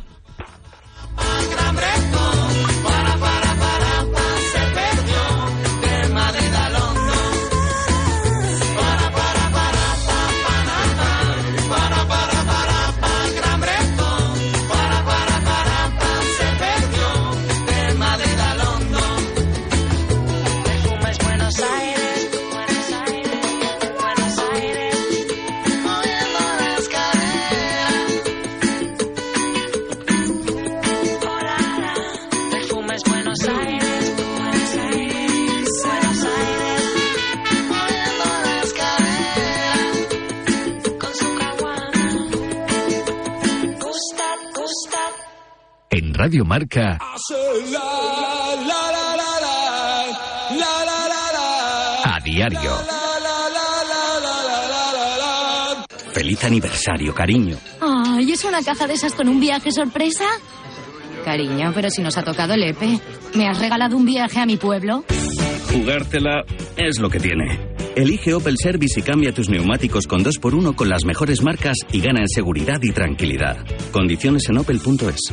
En Radio Marca, a diario. Feliz aniversario, cariño. Ay, ¿es una caja de esas con un viaje sorpresa? Cariño, pero si nos ha tocado el EPE. ¿Me has regalado un viaje a mi pueblo? Jugártela es lo que tiene. Elige Opel Service y cambia tus neumáticos con 2x1 con las mejores marcas y gana en seguridad y tranquilidad. Condiciones en opel.es.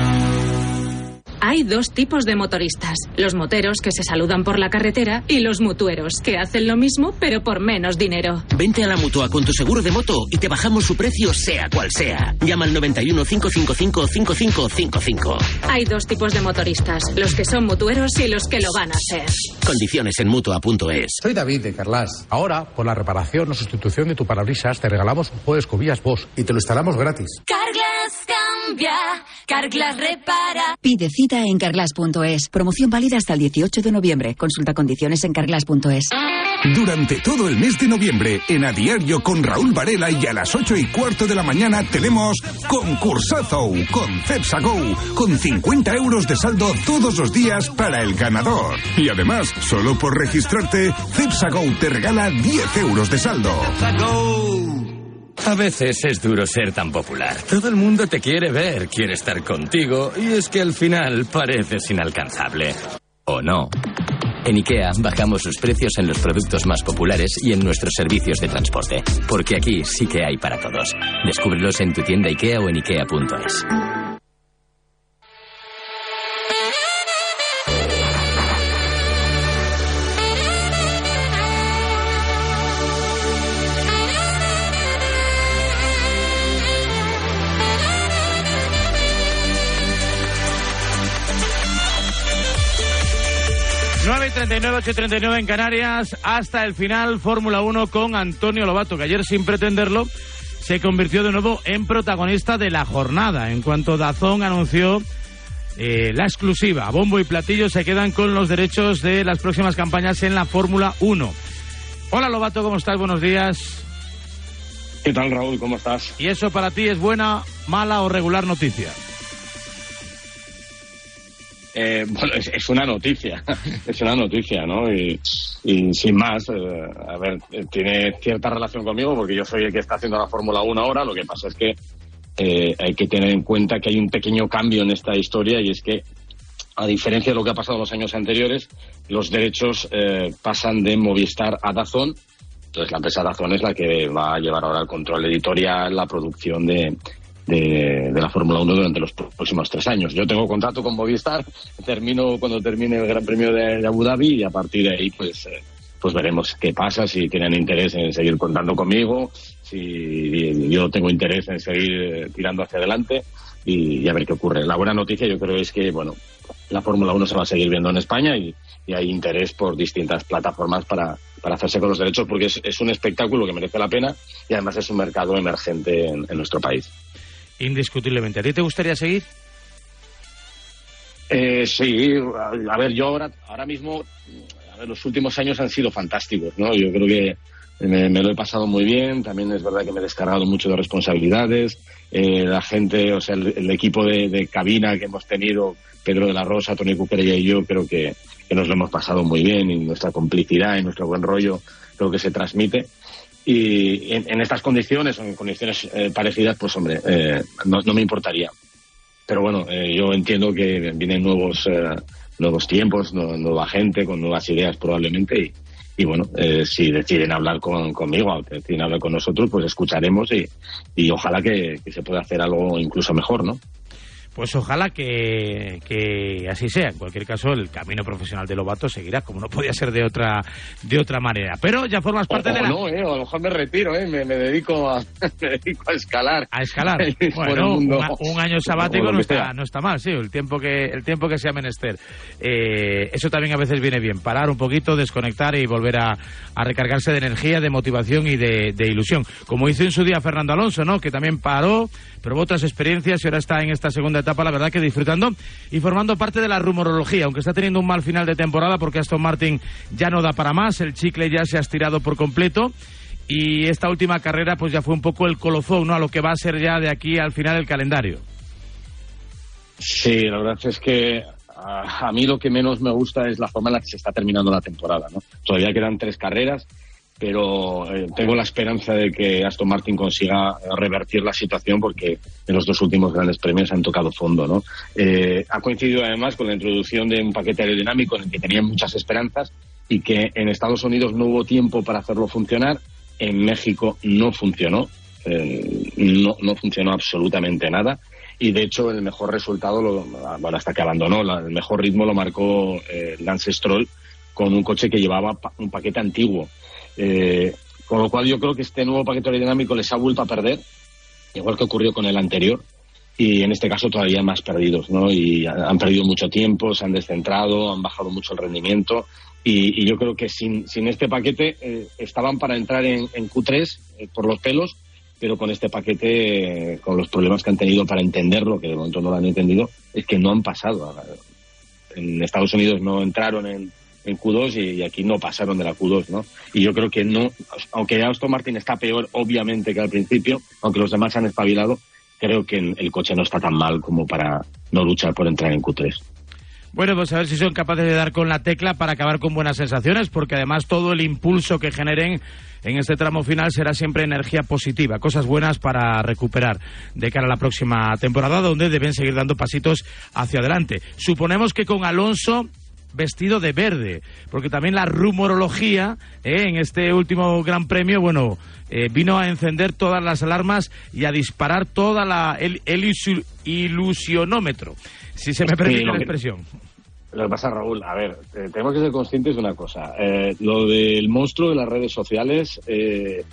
Hay dos tipos de motoristas. Los moteros que se saludan por la carretera y los mutueros que hacen lo mismo pero por menos dinero. Vente a la mutua con tu seguro de moto y te bajamos su precio sea cual sea. Llama al 91 555 5555. Hay dos tipos de motoristas. Los que son mutueros y los que lo van a ser. Condiciones en mutua.es. Soy David de Carlas. Ahora, por la reparación o sustitución de tu parabrisas, te regalamos un juego de escobillas Bosch y te lo instalamos gratis. Carglass cambia, Carglass repara. Pide cita en carglass.es. Promoción válida hasta el 18 de noviembre. Consulta condiciones en carglass.es. Durante todo el mes de noviembre, en A Diario con Raúl Varela y a las 8 y cuarto de la mañana tenemos Concursazo con Cepsa Go, con 50 euros de saldo todos los días para el ganador. Y además, solo por registrarte, Cepsa Go te regala 10 euros de saldo. A veces es duro ser tan popular. Todo el mundo te quiere ver, quiere estar contigo, y es que al final pareces inalcanzable. ¿O no? En IKEA bajamos sus precios en los productos más populares y en nuestros servicios de transporte. Porque aquí sí que hay para todos. Descúbrelos en tu tienda IKEA o en IKEA.es. 39, 8 y 39 en Canarias, hasta el final Fórmula 1 con Antonio Lobato, que ayer sin pretenderlo se convirtió de nuevo en protagonista de la jornada. En cuanto Dazón anunció eh, la exclusiva, bombo y platillo se quedan con los derechos de las próximas campañas en la Fórmula 1. Hola Lobato, ¿cómo estás? Buenos días. ¿Qué tal Raúl? ¿Cómo estás? ¿Y eso para ti es buena, mala o regular noticia? Eh, bueno, es, una noticia, es una noticia, ¿no? Y, sin más, eh, a ver, eh, tiene cierta relación conmigo porque yo soy el que está haciendo la Fórmula 1 ahora, lo que pasa es que eh, hay que tener en cuenta que hay un pequeño cambio en esta historia y es que, a diferencia de lo que ha pasado en los años anteriores, los derechos pasan de Movistar a Dazón, entonces la empresa Dazón es la que va a llevar ahora el control editorial, la producción de, de, la Fórmula 1 durante los próximos tres años. Yo tengo contrato con Movistar, termino cuando termine el Gran Premio de, Abu Dhabi y a partir de ahí pues eh, pues veremos qué pasa, si tienen interés en seguir contando conmigo, si yo tengo interés en seguir tirando hacia adelante y, a ver qué ocurre. La buena noticia yo creo es que, bueno, la Fórmula 1 se va a seguir viendo en España y, hay interés por distintas plataformas para, para hacerse con los derechos porque es, un espectáculo que merece la pena y además es un mercado emergente en, en nuestro país indiscutiblemente. ¿A ti te gustaría seguir? Eh, sí, a, ver, yo ahora, ahora mismo, a ver, los últimos años han sido fantásticos, ¿no? Yo creo que me, me, lo he pasado muy bien, también es verdad que me he descargado mucho de responsabilidades, eh, la gente, o sea, el, equipo de, de, cabina que hemos tenido, Pedro de la Rosa, Tony Cuquerella y yo, creo que, que nos lo hemos pasado muy bien y nuestra complicidad y nuestro buen rollo creo que se transmite y en, estas condiciones o en condiciones eh, parecidas, pues hombre, eh, no, no, me importaría. Pero bueno, eh, yo entiendo que vienen nuevos eh, nuevos tiempos, nueva gente con nuevas ideas probablemente y, y bueno, si deciden hablar con, conmigo, deciden hablar con nosotros, pues escucharemos y, y ojalá que, que, se pueda hacer algo incluso mejor, ¿no? Pues ojalá que, que así sea. En cualquier caso, el camino profesional de Lobato seguirá, como no podía ser de otra de otra manera. Pero ya formas parte o, de la... no, eh, a lo mejor me retiro, eh, me, me dedico a, me dedico a escalar. A escalar. Bueno, una- un año sabático O no está, no está mal, sí, el tiempo que el tiempo que sea menester. Eh, eso también a veces viene bien, parar un poquito, desconectar y volver a, a recargarse de energía, de motivación y de, de ilusión. Como hizo en su día Fernando Alonso, ¿no? Que también paró, probó otras experiencias y ahora está en esta segunda etapa, la verdad que disfrutando y formando parte de la rumorología, aunque está teniendo un mal final de temporada porque Aston Martin ya no da para más, el chicle ya se ha estirado por completo. Y esta última carrera pues ya fue un poco el colofón, ¿no? A lo que va a ser ya de aquí al final el calendario. Sí, la verdad es que a, a mí lo que menos me gusta es la forma en la que se está terminando la temporada. ¿no? Todavía quedan tres carreras, pero eh, tengo la esperanza de que Aston Martin consiga revertir la situación porque en los dos últimos grandes premios han tocado fondo. ¿no? Eh, ha coincidido además con la introducción de un paquete aerodinámico en el que tenían muchas esperanzas y que en Estados Unidos no hubo tiempo para hacerlo funcionar, en México no funcionó, eh, no, no funcionó absolutamente nada y de hecho el mejor resultado, lo, bueno, hasta que abandonó, la- el mejor ritmo lo marcó eh, Lance Stroll con un coche que llevaba pa- un paquete antiguo. Eh, con lo cual yo creo que este nuevo paquete aerodinámico les ha vuelto a perder, igual que ocurrió con el anterior, y en este caso todavía más perdidos, ¿no? Y ha- han perdido mucho tiempo, se han descentrado, han bajado mucho el rendimiento, y, yo creo que sin, sin este paquete eh, estaban para entrar en, en Q3 eh, por los pelos, pero con este paquete, con los problemas que han tenido para entenderlo, que de momento no lo han entendido, es que no han pasado. En Estados Unidos no entraron en, en Q2 y, aquí no pasaron de la Q2, ¿no? Y yo creo que no, aunque Aston Martin está peor, obviamente, que al principio, aunque los demás han espabilado, creo que el coche no está tan mal como para no luchar por entrar en Q3. Bueno, pues a ver si son capaces de dar con la tecla para acabar con buenas sensaciones, porque además todo el impulso que generen en este tramo final será siempre energía positiva, cosas buenas para recuperar de cara a la próxima temporada, donde deben seguir dando pasitos hacia adelante. Suponemos que con Alonso vestido de verde, porque también la rumorología eh, en este último Gran Premio, bueno, eh, vino a encender todas las alarmas y a disparar toda la el, el ilusionómetro, si se me permite la expresión. Lo que pasa, Raúl, a ver, eh, tenemos que ser conscientes de una cosa. Lo del monstruo de las redes sociales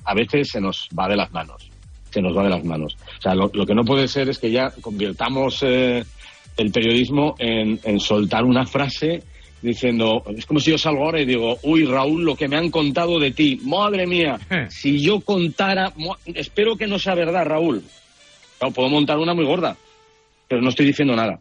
a veces se nos va de las manos. Se nos va de las manos. O sea, lo, lo que no puede ser es que ya convirtamos el periodismo en, en soltar una frase diciendo, es como si yo salgo ahora y digo, uy, Raúl, lo que me han contado de ti, madre mía, si yo contara, espero que no sea verdad, Raúl. Claro, puedo montar una muy gorda, pero no estoy diciendo nada.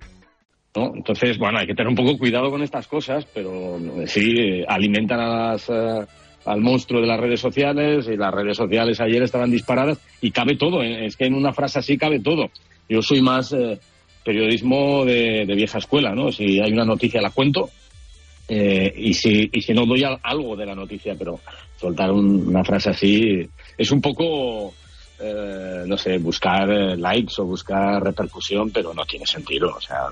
¿No? Entonces, bueno, hay que tener un poco cuidado con estas cosas, pero eh, sí, eh, alimentan a las, eh, al monstruo de las redes sociales y las redes sociales ayer estaban disparadas y cabe todo, es que en una frase así cabe todo. Yo soy más periodismo de, vieja escuela, ¿no? Si hay una noticia la cuento eh, y, si, y si no doy al- algo de la noticia, pero soltar un- una frase así es un poco eh, no sé, buscar eh, likes o buscar repercusión, pero no tiene sentido. O sea,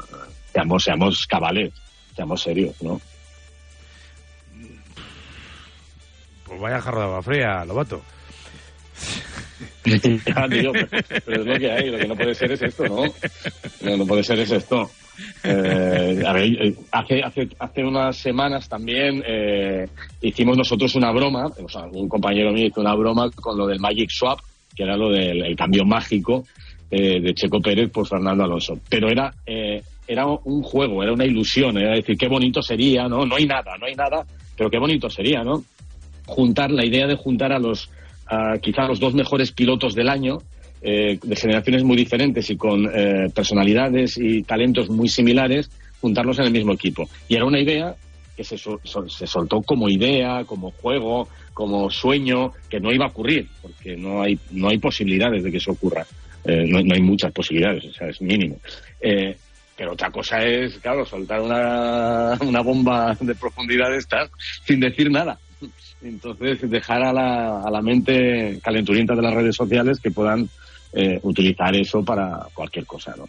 seamos, seamos cabales, seamos serios, ¿no? Pues vaya jarro de agua fría, Lobato. Tío, pero, es lo que hay, lo que no puede ser es esto, ¿no? No, no puede ser es esto. Eh, a ver, hace, hace, hace unas semanas también eh, hicimos nosotros una broma, o sea, un compañero mío hizo una broma con lo del Magic Swap, que era lo del el cambio mágico eh, de Checo Pérez por Fernando Alonso. Pero era, eh, era un juego, era una ilusión, era decir, qué bonito sería, ¿no? No hay nada, no hay nada, pero qué bonito sería, ¿no? Juntar, la idea de juntar a los, a quizá los dos mejores pilotos del año, eh, de generaciones muy diferentes y con eh, personalidades y talentos muy similares, juntarlos en el mismo equipo. Y era una idea que se, se soltó como idea, como juego, como sueño, que no iba a ocurrir, porque no hay, no hay posibilidades de que eso ocurra. Eh, no, no hay muchas posibilidades, o sea, es mínimo. Eh, pero otra cosa es, claro, soltar una, una bomba de profundidad estas sin decir nada. Entonces, dejar a la, a la mente calenturienta de las redes sociales que puedan eh, utilizar eso para cualquier cosa, ¿no?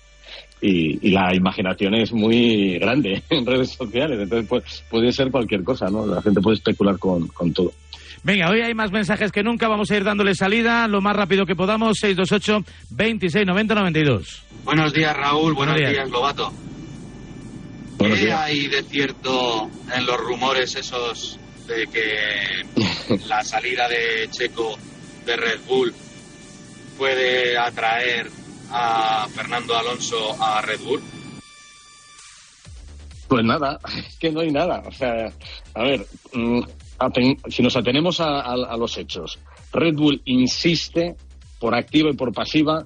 Y, y la imaginación es muy grande en redes sociales, entonces pues, puede ser cualquier cosa, ¿no? La gente puede especular con, con todo. Venga, hoy hay más mensajes que nunca. Vamos a ir dándole salida lo más rápido que podamos. 628 26 90 92. Buenos días, Raúl. Buenos, Buenos días. días, Lobato. Buenos ¿Qué días. hay de cierto en los rumores esos de que la salida de Checo de Red Bull puede atraer a Fernando Alonso a Red Bull? Pues nada, es que no hay nada. O sea, a ver, mm, si nos atenemos a, a- a los hechos, Red Bull insiste por activa y por pasiva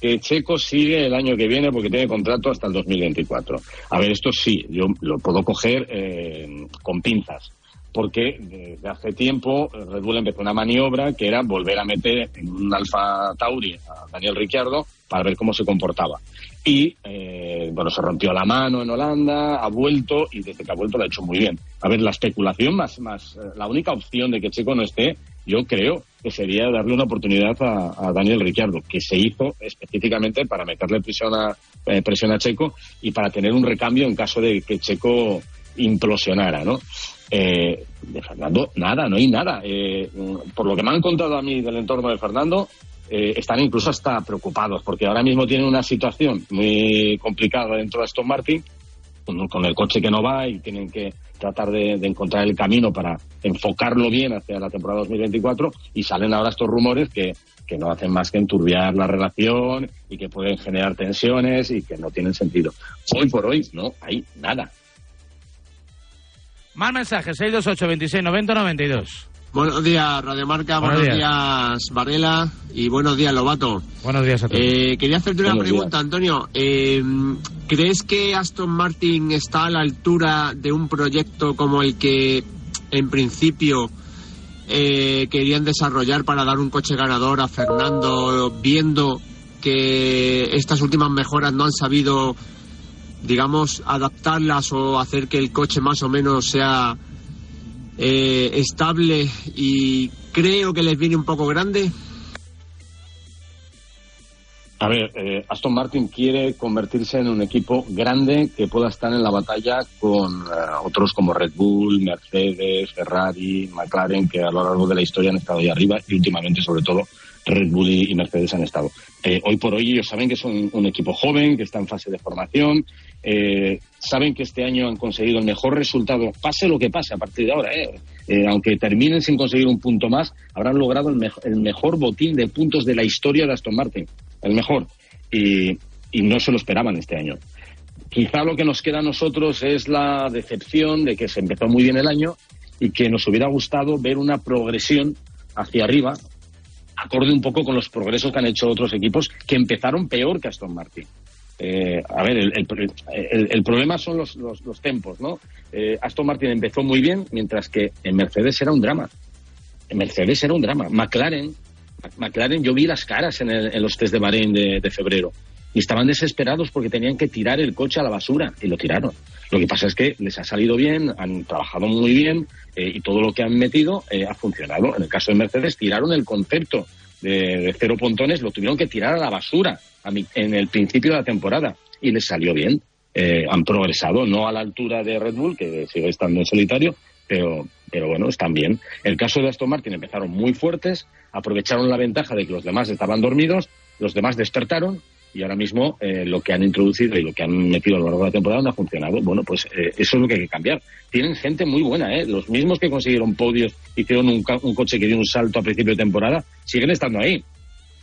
que Checo sigue el año que viene porque tiene contrato hasta el 2024. A ver, esto sí, yo lo puedo coger eh, con pinzas. Porque desde hace tiempo Red Bull empezó una maniobra que era volver a meter en un Alfa Tauri a Daniel Ricciardo para ver cómo se comportaba. Y, eh, bueno, se rompió la mano en Holanda, ha vuelto y desde que ha vuelto lo ha hecho muy bien. A ver, la especulación más, más, eh, la única opción de que Checo no esté, yo creo que sería darle una oportunidad a, Daniel Ricciardo, que se hizo específicamente para meterle presión a, eh, presión a Checo y para tener un recambio en caso de que Checo implosionara, ¿no? Eh, de Fernando, nada, no hay nada. Eh, mm, por lo que me han contado a mí del entorno de Fernando, eh, están incluso hasta preocupados, porque ahora mismo tienen una situación muy complicada dentro de Aston Martin, con, el coche que no va y tienen que tratar de, de encontrar el camino para enfocarlo bien hacia la temporada 2024 y salen ahora estos rumores que, que no hacen más que enturbiar la relación y que pueden generar tensiones y que no tienen sentido. Hoy por hoy no hay nada. Más mensajes. 628 26 90 92. Buenos días, Radiomarca. Buenos Buenos, días. días. Varela. Y buenos días, Lobato. Buenos días a todos. Eh, quería hacerte una Buenos pregunta, Antonio. Eh, ¿Crees que Aston Martin está a la altura de un proyecto como el que, en principio, eh, querían desarrollar para dar un coche ganador a Fernando, viendo que estas últimas mejoras no han sabido, digamos, adaptarlas o hacer que el coche más o menos sea eh, estable y creo que les viene un poco grande? A ver, eh, Aston Martin quiere convertirse en un equipo grande que pueda estar en la batalla con eh, otros como Red Bull, Mercedes, Ferrari, McLaren, que a lo largo de la historia han estado ahí arriba y últimamente, sobre todo, Red Bull y, Mercedes han estado. Eh, hoy por hoy ellos saben que son un equipo joven, que está en fase de formación, eh, saben que este año han conseguido el mejor resultado, pase lo que pase a partir de ahora. eh. Aunque terminen sin conseguir un punto más, habrán logrado el mejor botín de puntos de la historia de Aston Martin, el mejor. Y, y no se lo esperaban este año. Quizá lo que nos queda a nosotros es la decepción de que se empezó muy bien el año y que nos hubiera gustado ver una progresión hacia arriba, acorde un poco con los progresos que han hecho otros equipos que empezaron peor que Aston Martin. Eh, a ver, el, problema son los, los, los tempos, ¿no? Eh, Aston Martin empezó muy bien, mientras que en Mercedes era un drama. En Mercedes era un drama. McLaren, McLaren, yo vi las caras en, en los test de Bahrein de febrero y estaban desesperados porque tenían que tirar el coche a la basura y lo tiraron. Lo que pasa es que les ha salido bien, han trabajado muy bien eh, y todo lo que han metido eh, ha funcionado. En el caso de Mercedes, tiraron el concepto de, cero pontones, lo tuvieron que tirar a la basura a mi- en el principio de la temporada y les salió bien. Eh, han progresado, no a la altura de Red Bull, que sigue estando en solitario, pero, pero bueno, están bien. El caso de Aston Martin empezaron muy fuertes, aprovecharon la ventaja de que los demás estaban dormidos, los demás despertaron y ahora mismo eh, lo que han introducido y lo que han metido a lo largo de la temporada no ha funcionado. Bueno, pues eh, eso es lo que hay que cambiar. Tienen gente muy buena, ¿eh? Los mismos que consiguieron podios, hicieron un, ca- un coche que dio un salto a principio de temporada, siguen estando ahí.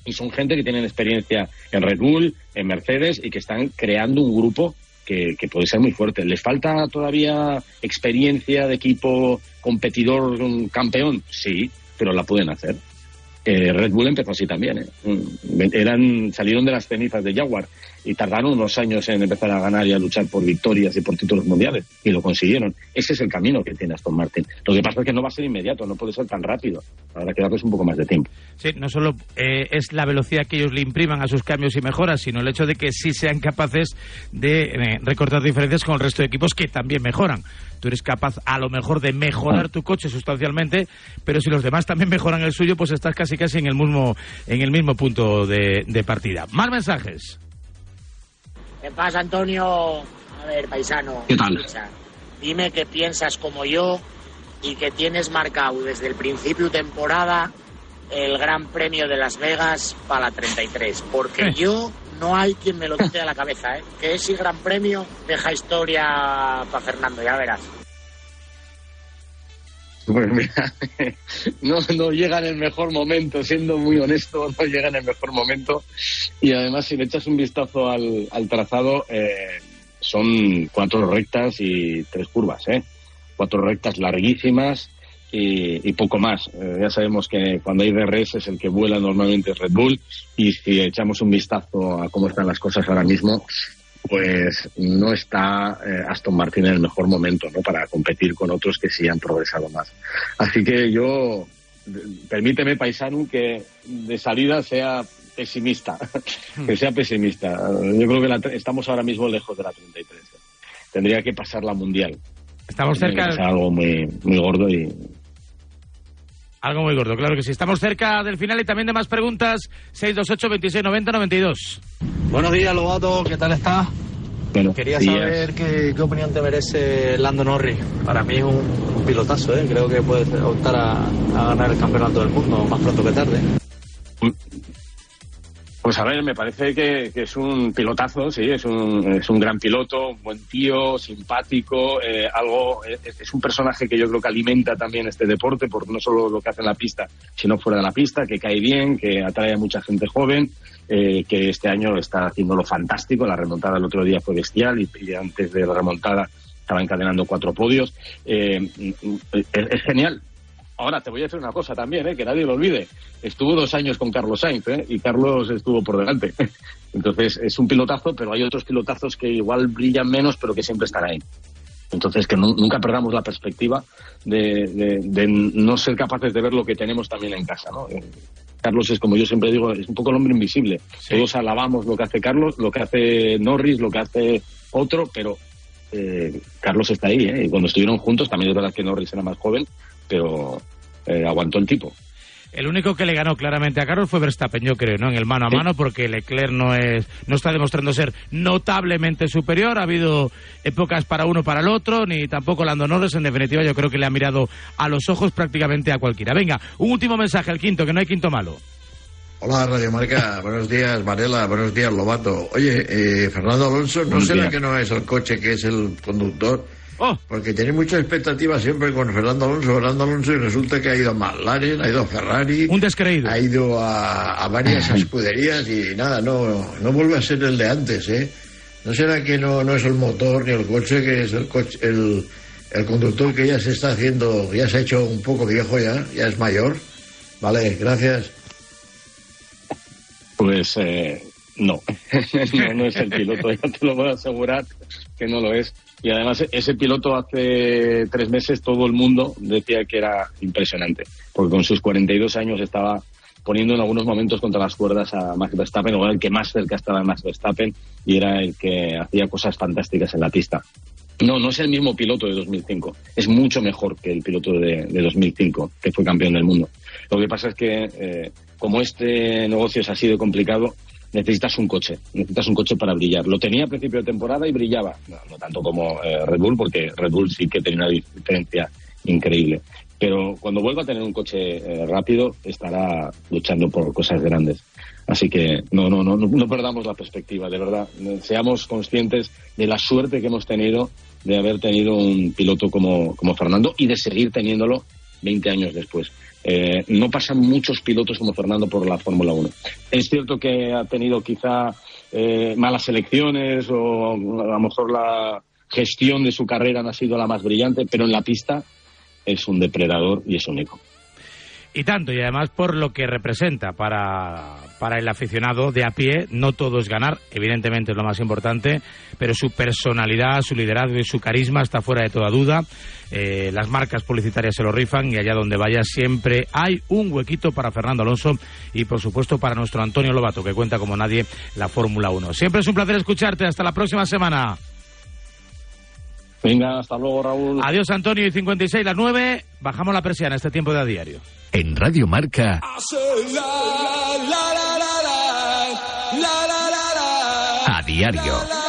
Y son gente que tienen experiencia en Red Bull, en Mercedes y que están creando un grupo que, que puede ser muy fuerte. ¿Les falta todavía experiencia de equipo competidor, campeón? Sí, pero la pueden hacer. Eh, Red Bull empezó así también. ¿eh? Mm, eran, salieron de las cenizas de Jaguar y tardaron unos años en empezar a ganar y a luchar por victorias y por títulos mundiales y lo consiguieron. Ese es el camino que tiene Aston Martin. Lo que pasa es que no va a ser inmediato, no puede ser tan rápido. Habrá que darles un poco más de tiempo. Sí, no solo eh, es la velocidad que ellos le impriman a sus cambios y mejoras, sino el hecho de que sí sean capaces de eh, recortar diferencias con el resto de equipos que también mejoran. Tú eres capaz a lo mejor de mejorar tu coche sustancialmente, pero si los demás también mejoran el suyo, pues estás casi casi en el mismo, en el mismo punto de, de partida. Más mensajes. ¿Qué pasa, Antonio? A ver, paisano. ¿Qué tal? Dime que piensas como yo y que tienes marcado desde el principio temporada el Gran Premio de Las Vegas para la 33. Porque yo no hay quien me lo quite de la cabeza, ¿eh? Que ese Gran Premio deja historia para Fernando, ya verás. Pues mira, no, no llega en el mejor momento, siendo muy honesto, no llega en el mejor momento. Y además, si le echas un vistazo al, al trazado, eh, son cuatro rectas y tres curvas, ¿eh? Cuatro rectas larguísimas y, poco más. Eh, ya sabemos que cuando hay DRS es el que vuela normalmente Red Bull y si echamos un vistazo a cómo están las cosas ahora mismo, pues no está eh, Aston Martin en el mejor momento ¿no? para competir con otros que sí han progresado más. Así que yo, permíteme, paisano, que de salida sea pesimista, que sea pesimista. Yo creo que la estamos ahora mismo lejos de la 33. Tendría que pasar la mundial. Estamos Tendría cerca. que algo muy, muy gordo y Algo muy gordo, claro que sí. Estamos cerca del final y también de más preguntas. 628 26 90 92. Buenos días, Lobato, ¿qué tal estás? Bueno, Quería días. saber qué, qué opinión te merece Lando Norris. Para mí es un, un pilotazo, ¿eh? creo que puede optar a, a ganar el campeonato del mundo más pronto que tarde. Pues a ver, me parece que, que es un pilotazo, sí, es un, es un gran piloto, un buen tío, simpático, eh, algo, es, es un personaje que yo creo que alimenta también este deporte, porque no solo lo que hace en la pista, sino fuera de la pista, que cae bien, que atrae a mucha gente joven, eh, que este año está haciéndolo fantástico, la remontada el otro día fue bestial y, antes de la remontada estaba encadenando cuatro podios, Eh, es, genial, Ahora, te voy a decir una cosa también, ¿eh? que nadie lo olvide. Estuvo dos años con Carlos Sainz ¿eh? y Carlos estuvo por delante. Entonces, es un pilotazo, pero hay otros pilotazos que igual brillan menos, pero que siempre están ahí. Entonces, que nu- nunca perdamos la perspectiva de, de- de no ser capaces de ver lo que tenemos también en casa. ¿no? Carlos es, como yo siempre digo, es un poco el hombre invisible. Todos alabamos lo que hace Carlos, lo que hace Norris, lo que hace otro, pero eh, Carlos está ahí. ¿eh? Y cuando estuvieron juntos, también es verdad que Norris era más joven, pero eh, aguantó el tipo. El único que le ganó claramente a Carlos fue Verstappen, yo creo, ¿no? En el mano a mano, porque Leclerc no es, no está demostrando ser notablemente superior. Ha habido épocas para uno para el otro, ni tampoco Lando Norris. En definitiva, yo creo que le ha mirado a los ojos prácticamente a cualquiera. Venga, un último mensaje, el quinto, que no hay quinto malo. Hola Radio Marca, buenos días Varela, buenos días Lobato. Oye, eh, Fernando Alonso, ¿no será que no es el coche que es el conductor? Oh. Porque tiene mucha expectativa siempre con Fernando Alonso, Fernando Alonso y resulta que ha ido a McLaren, ha ido a Ferrari, Un descreído. ha ido a, a varias escuderías y nada, no, no vuelve a ser el de antes, ¿eh? ¿No será que no, no es el motor ni el coche, que es el coche, el, el conductor que ya se está haciendo, ya se ha hecho un poco viejo ya, ya es mayor? Vale, gracias. Pues eh, no. no, no es el piloto, ya te lo voy a asegurar que no lo es. Y además ese piloto hace tres meses todo el mundo decía que era impresionante, porque con sus 42 años estaba poniendo en algunos momentos contra las cuerdas a Max Verstappen, o era el que más cerca estaba de Max Verstappen y era el que hacía cosas fantásticas en la pista. No, no es el mismo piloto de 2005. Es mucho mejor que el piloto de, de 2005, que fue campeón del mundo. Lo que pasa es que, eh, como este negocio es así de complicado, necesitas un coche. Necesitas un coche para brillar. Lo tenía a principio de temporada y brillaba. No, tanto como eh, Red Bull, porque Red Bull sí que tenía una diferencia increíble. Pero cuando vuelva a tener un coche eh, rápido, estará luchando por cosas grandes. Así que no, no, no, no, no perdamos la perspectiva, de verdad. Seamos conscientes de la suerte que hemos tenido de haber tenido un piloto como, como Fernando y de seguir teniéndolo 20 años después. Eh, no pasan muchos pilotos como Fernando por la Fórmula 1. Es cierto que ha tenido quizá eh, malas elecciones o a lo mejor la gestión de su carrera no ha sido la más brillante, pero en la pista es un depredador y es único. Y tanto, y además por lo que representa para, para el aficionado de a pie, no todo es ganar, evidentemente es lo más importante, pero su personalidad, su liderazgo y su carisma está fuera de toda duda. Eh, las marcas publicitarias se lo rifan y allá donde vaya siempre hay un huequito para Fernando Alonso y por supuesto para nuestro Antonio Lobato, que cuenta como nadie la Fórmula 1. Siempre es un placer escucharte, hasta la próxima semana. Venga, hasta luego, Raúl. Adiós, Antonio, y 56 las 9. Bajamos la persiana este tiempo de a diario. En Radio Marca. A diario.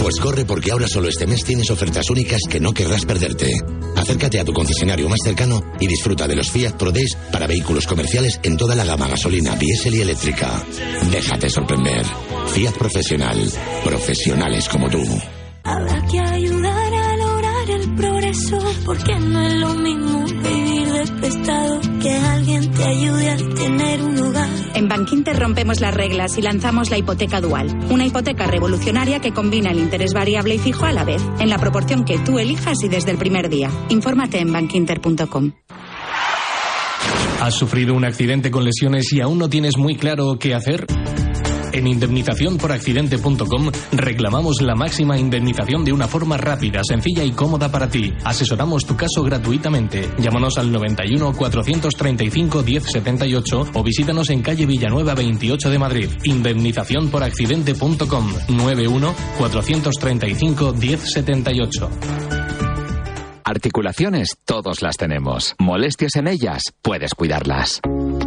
Pues corre porque ahora solo este mes tienes ofertas únicas que no querrás perderte. Acércate a tu concesionario más cercano y disfruta de los Fiat Pro Days para vehículos comerciales en toda la gama gasolina, diésel y eléctrica. Déjate sorprender. Fiat Profesional. Profesionales como tú. Habrá que ayudar a lograr el progreso, porque no es lo mismo vivir de prestado que alguien te ayude a tener un hogar. En Bankinter rompemos las reglas y lanzamos la hipoteca dual, una hipoteca revolucionaria que combina el interés variable y fijo a la vez, en la proporción que tú elijas y desde el primer día. Infórmate en bankinter.com. ¿Has sufrido un accidente con lesiones y aún no tienes muy claro qué hacer? En indemnizaciónporaccidente.com reclamamos la máxima indemnización de una forma rápida, sencilla y cómoda para ti. Asesoramos tu caso gratuitamente. Llámanos al 91 435 1078 o visítanos en calle Villanueva 28 de Madrid. Indemnizaciónporaccidente.com 91 435 1078. Articulaciones, todos las tenemos. ¿Molestias en ellas? Puedes cuidarlas.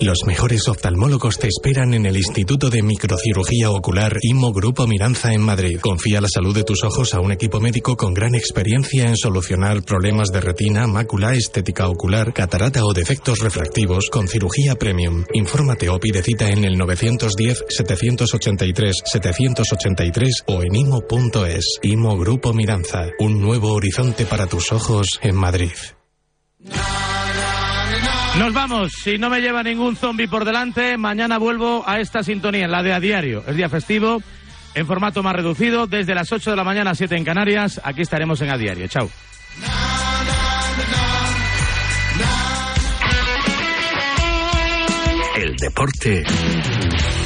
Los mejores oftalmólogos te esperan en el Instituto de Microcirugía Ocular IMO Grupo Miranza en Madrid. Confía la salud de tus ojos a un equipo médico con gran experiencia en solucionar problemas de retina, mácula, estética ocular, catarata o defectos refractivos con cirugía premium. Infórmate o pide cita en el 910-783-783 o en imo.es. IMO Grupo Miranza, un nuevo horizonte para tus ojos en Madrid. Nos vamos. Si no me lleva ningún zombie por delante, mañana vuelvo a esta sintonía, en la de a diario. Es día festivo, en formato más reducido, desde las 8 de la mañana a 7 en Canarias. Aquí estaremos en a diario. Chao. El deporte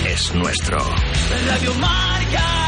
es nuestro. Radio Marca.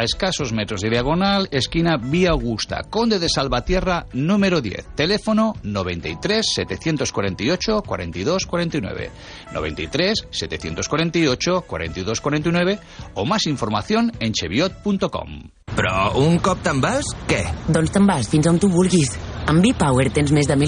a escasos metros de diagonal, esquina Vía Augusta, Conde de Salvatierra, número 10. Teléfono 93 748 42 49. 93 748 42 49 o más información en cheviot.com. Però un cop te'n vas, què? Doncs te'n vas fins on tu vulguis. Amb B-Power tens més de 1.000